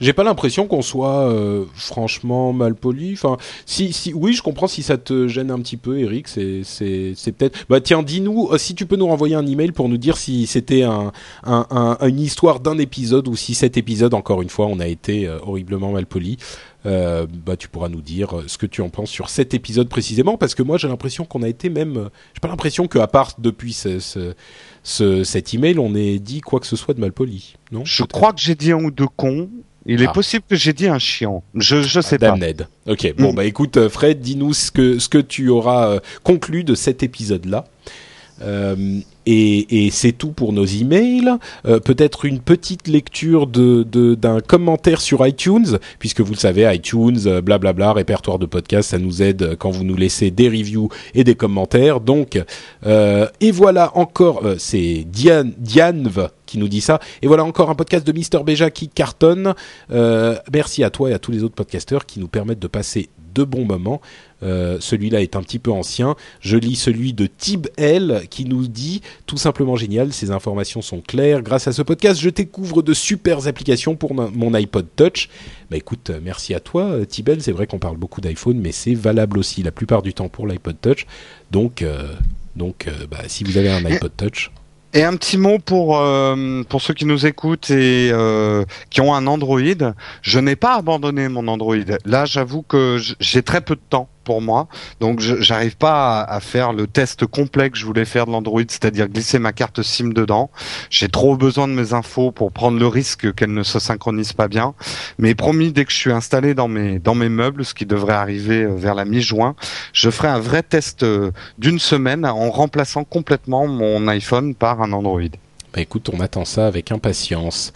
J'ai pas l'impression qu'on soit euh, franchement mal poli. Enfin, si, si, oui, je comprends si ça te gêne un petit peu, Eric. C'est, c'est, c'est peut-être. Bah tiens, dis-nous euh, si tu peux nous renvoyer un email pour nous dire si c'était un, un, un- une histoire d'un épisode ou si cet épisode, encore une fois, on a été euh, horriblement mal poli. Bah tu pourras nous dire ce que tu en penses sur cet épisode précisément, parce que moi j'ai l'impression qu'on a été même. J'ai pas l'impression qu'à part depuis ce, ce, ce, cet email, on ait dit quoi que ce soit de mal poli. Non? Je crois que j'ai dit un ou deux cons. Il est Ah. possible que j'ai dit un chiant. Je je sais pas. Damned. Ok, bon Mm. bah écoute euh, Fred, dis-nous ce que ce que tu auras euh, conclu de cet épisode-là. Euh, et c'est tout pour nos emails. Euh, Peut-être une petite lecture de de- d'un commentaire sur iTunes, puisque vous le savez, iTunes, euh, blablabla, répertoire de podcasts, ça nous aide quand vous nous laissez des reviews et des commentaires. Donc, euh, et voilà encore, euh, c'est Diane qui nous dit ça. Et voilà encore un podcast de Mister Beja qui cartonne. Merci à toi et à tous les autres podcasteurs qui nous permettent de passer de bons moments. Euh, celui-là est un petit peu ancien. Je lis celui de Tib L qui nous dit tout simplement génial. Ces informations sont claires. Grâce à ce podcast, je découvre de super applications pour mon iPod Touch. Bah écoute, euh, merci à toi, euh, Tibel. C'est vrai qu'on parle beaucoup d'iPhone, mais c'est valable aussi la plupart du temps pour l'iPod Touch. Donc, euh, donc, euh, bah, si vous avez un iPod Touch, Et un petit mot pour euh, pour ceux qui nous écoutent et euh, qui ont un Android. Je n'ai pas abandonné mon Android. Là, j'avoue que j'ai très peu de temps pour moi, donc j'arrive pas à, à faire le test complet que je voulais faire de l'Android, c'est-à-dire glisser ma carte SIM dedans. J'ai trop besoin de mes infos pour prendre le risque qu'elles ne se synchronisent pas bien. Mais promis, dès que je suis installé dans mes dans mes meubles, ce qui devrait arriver euh, vers la mi-juin, je ferai un vrai test euh, d'une semaine en remplaçant complètement mon iPhone par un Android. Bah écoute, on attend ça avec impatience.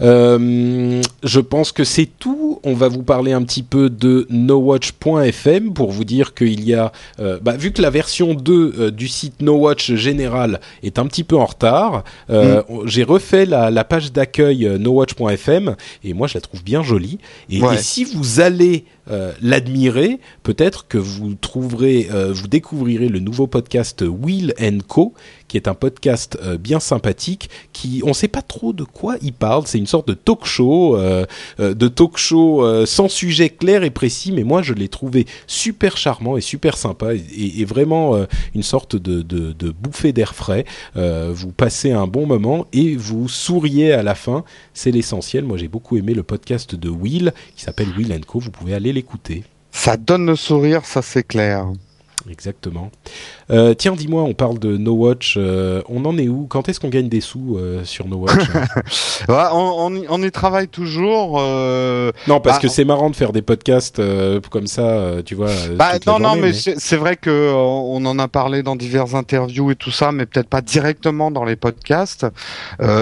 Euh, je pense que c'est tout. On va vous parler un petit peu de nowatch.fm pour vous dire qu'il y a, euh, bah, vu que la version 2 euh, du site NoWatch général est un petit peu en retard, euh, j'ai refait la, la page d'accueil nowatch.fm et moi je la trouve bien jolie. Et, Ouais. et si vous allez euh, l'admirer, peut-être que vous trouverez, euh, vous découvrirez le nouveau podcast Will Co, qui est un podcast euh, bien sympathique, qui on sait pas trop de quoi il parle. C'est une sorte de talk show, euh, de talk show euh, sans sujet clair et précis, mais moi je l'ai trouvé super charmant et super sympa et, vraiment une sorte de, bouffée d'air frais. Vous passez un bon moment et vous souriez à la fin. C'est l'essentiel. Moi j'ai beaucoup aimé le podcast de Will qui s'appelle Will Co. Vous pouvez aller l'écouter. Ça donne le sourire, ça c'est clair. Exactement. Euh, tiens, dis-moi, on parle de No Watch. euh, on en est où? Quand est-ce qu'on gagne des sous euh, sur No Watch? On, on y, on y travaille toujours. Non, parce Bah, que c'est marrant de faire des podcasts comme ça, tu vois. Bah, non, non, mais, c'est vrai que on en a parlé dans diverses interviews et tout ça, mais peut-être pas directement dans les podcasts.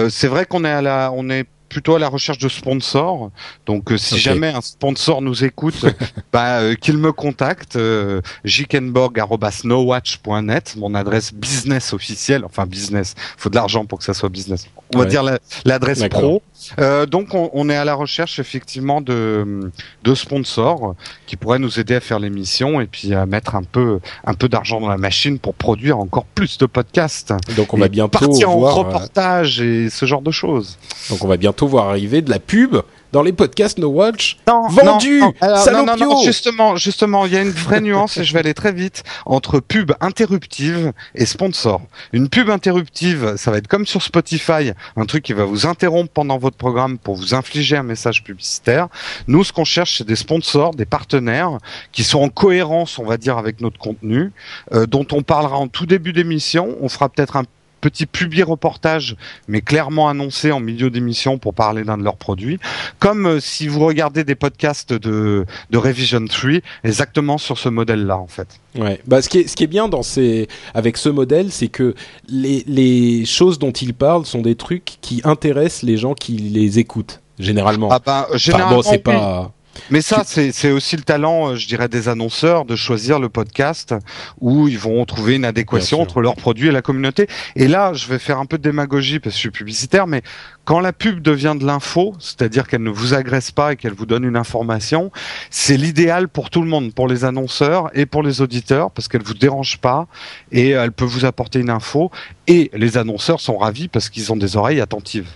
C'est vrai qu'on est à la, on est plutôt à la recherche de sponsors. Donc, euh, si jamais un sponsor nous écoute, bah, euh, qu'il me contacte. Euh, jkenborg@snowwatch.net, mon adresse business officielle. Enfin, business. Faut de l'argent pour que ça soit business. On va Ouais. dire la- l'adresse pro. Euh, donc, on, on est à la recherche effectivement de, de sponsors qui pourraient nous aider à faire l'émission et puis à mettre un peu, un peu d'argent dans la machine pour produire encore plus de podcasts. Donc on va bientôt partir en voir. reportage et ce genre de choses. donc on va bientôt voir arriver de la pub dans les podcasts No Watch. Non, Vendu non, non, alors, non, non, justement, justement, il y a une vraie nuance et je vais aller très vite entre pub interruptive et sponsor. Une pub interruptive, ça va être comme sur Spotify, un truc qui va vous interrompre pendant votre programme pour vous infliger un message publicitaire. Nous, ce qu'on cherche, c'est des sponsors, des partenaires qui sont en cohérence, on va dire, avec notre contenu, euh, dont on parlera en tout début d'émission. On fera peut-être un petit publi reportage, mais clairement annoncé en milieu d'émission pour parler d'un de leurs produits. Comme euh, si vous regardez des podcasts de, de Revision 3, exactement sur ce modèle-là, en fait. Ouais. Bah, ce qui est ce qui est bien dans ces avec ce modèle, c'est que les les choses dont il parle sont des trucs qui intéressent les gens qui les écoutent généralement. Ah bah, Enfin, généralement, bon, c'est oui. pas Mais ça, c'est aussi le talent, euh, je dirais, des annonceurs de choisir le podcast où ils vont trouver une adéquation entre leurs produits et la communauté. Et là, je vais faire un peu de démagogie parce que je suis publicitaire, mais quand la pub devient de l'info, c'est-à-dire qu'elle ne vous agresse pas et qu'elle vous donne une information, c'est l'idéal pour tout le monde, pour les annonceurs et pour les auditeurs, parce qu'elle vous dérange pas et elle peut vous apporter une info. Et les annonceurs sont ravis parce qu'ils ont des oreilles attentives.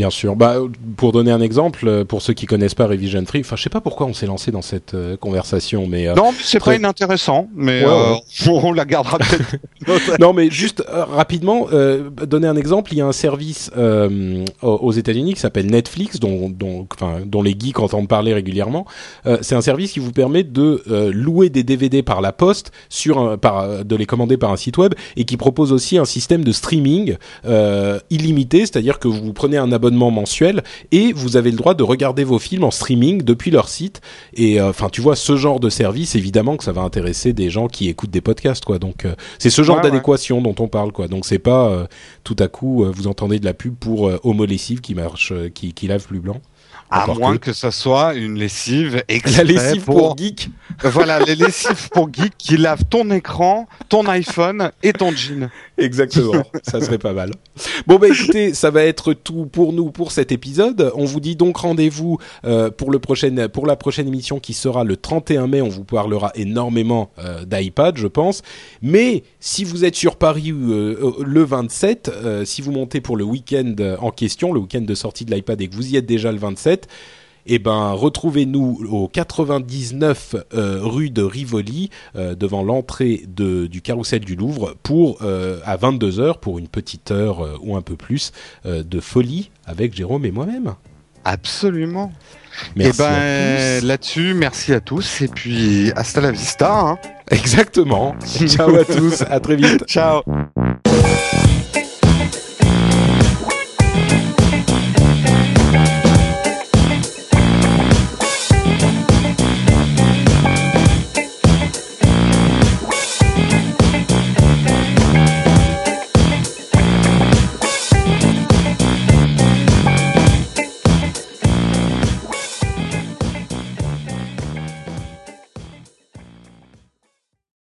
Bien sûr. Bah, pour donner un exemple, euh, pour ceux qui connaissent pas Revision Free, enfin, je sais pas pourquoi on s'est lancé dans cette euh, conversation, mais euh, non, c'est très... pas inintéressant, mais on la gardera peut-être. non, mais juste rapidement, donner un exemple. Il y a un service aux États-Unis qui s'appelle Netflix, dont, dont, enfin, dont les geeks entendent parler régulièrement. c'est un service qui vous permet de louer des DVD par la poste, sur un, par, de les commander par un site web, et qui propose aussi un système de streaming illimité, c'est-à-dire que vous prenez un abonnement mensuel et vous avez le droit de regarder vos films en streaming depuis leur site. Et euh, enfin, tu vois, ce genre de service, évidemment que ça va intéresser des gens qui écoutent des podcasts, quoi. Donc, euh, c'est ce genre d'adéquation dont on parle, quoi. Donc, c'est pas euh, tout à coup vous entendez de la pub pour Homo lessive qui marche, qui, qui lave plus blanc. À moins que... ça soit une lessive La lessive pour, geek. Voilà, les lessives pour geek qui lavent ton écran, ton iPhone et ton jean. Exactement, ça serait pas mal. Bon bah écoutez, ça va être tout pour nous pour cet épisode. On vous dit donc rendez-vous euh, pour le prochain pour la prochaine émission qui sera le 31 mai. On vous parlera énormément euh, d'iPad, je pense. Mais si vous êtes sur Paris euh, le 27, si vous montez pour le week-end en question, le week-end de sortie de l'iPad et que vous y êtes déjà le 27, eh ben retrouvez-nous au 99 euh, rue de Rivoli euh, devant l'entrée du carrousel du Louvre pour euh, à 22 h pour une petite heure ou un peu plus de folie avec Jérôme et moi-même. Absolument. Merci et eh ben là-dessus, merci à tous et puis hasta la vista. Hein. Exactement. Ciao à tous, à très vite. Ciao.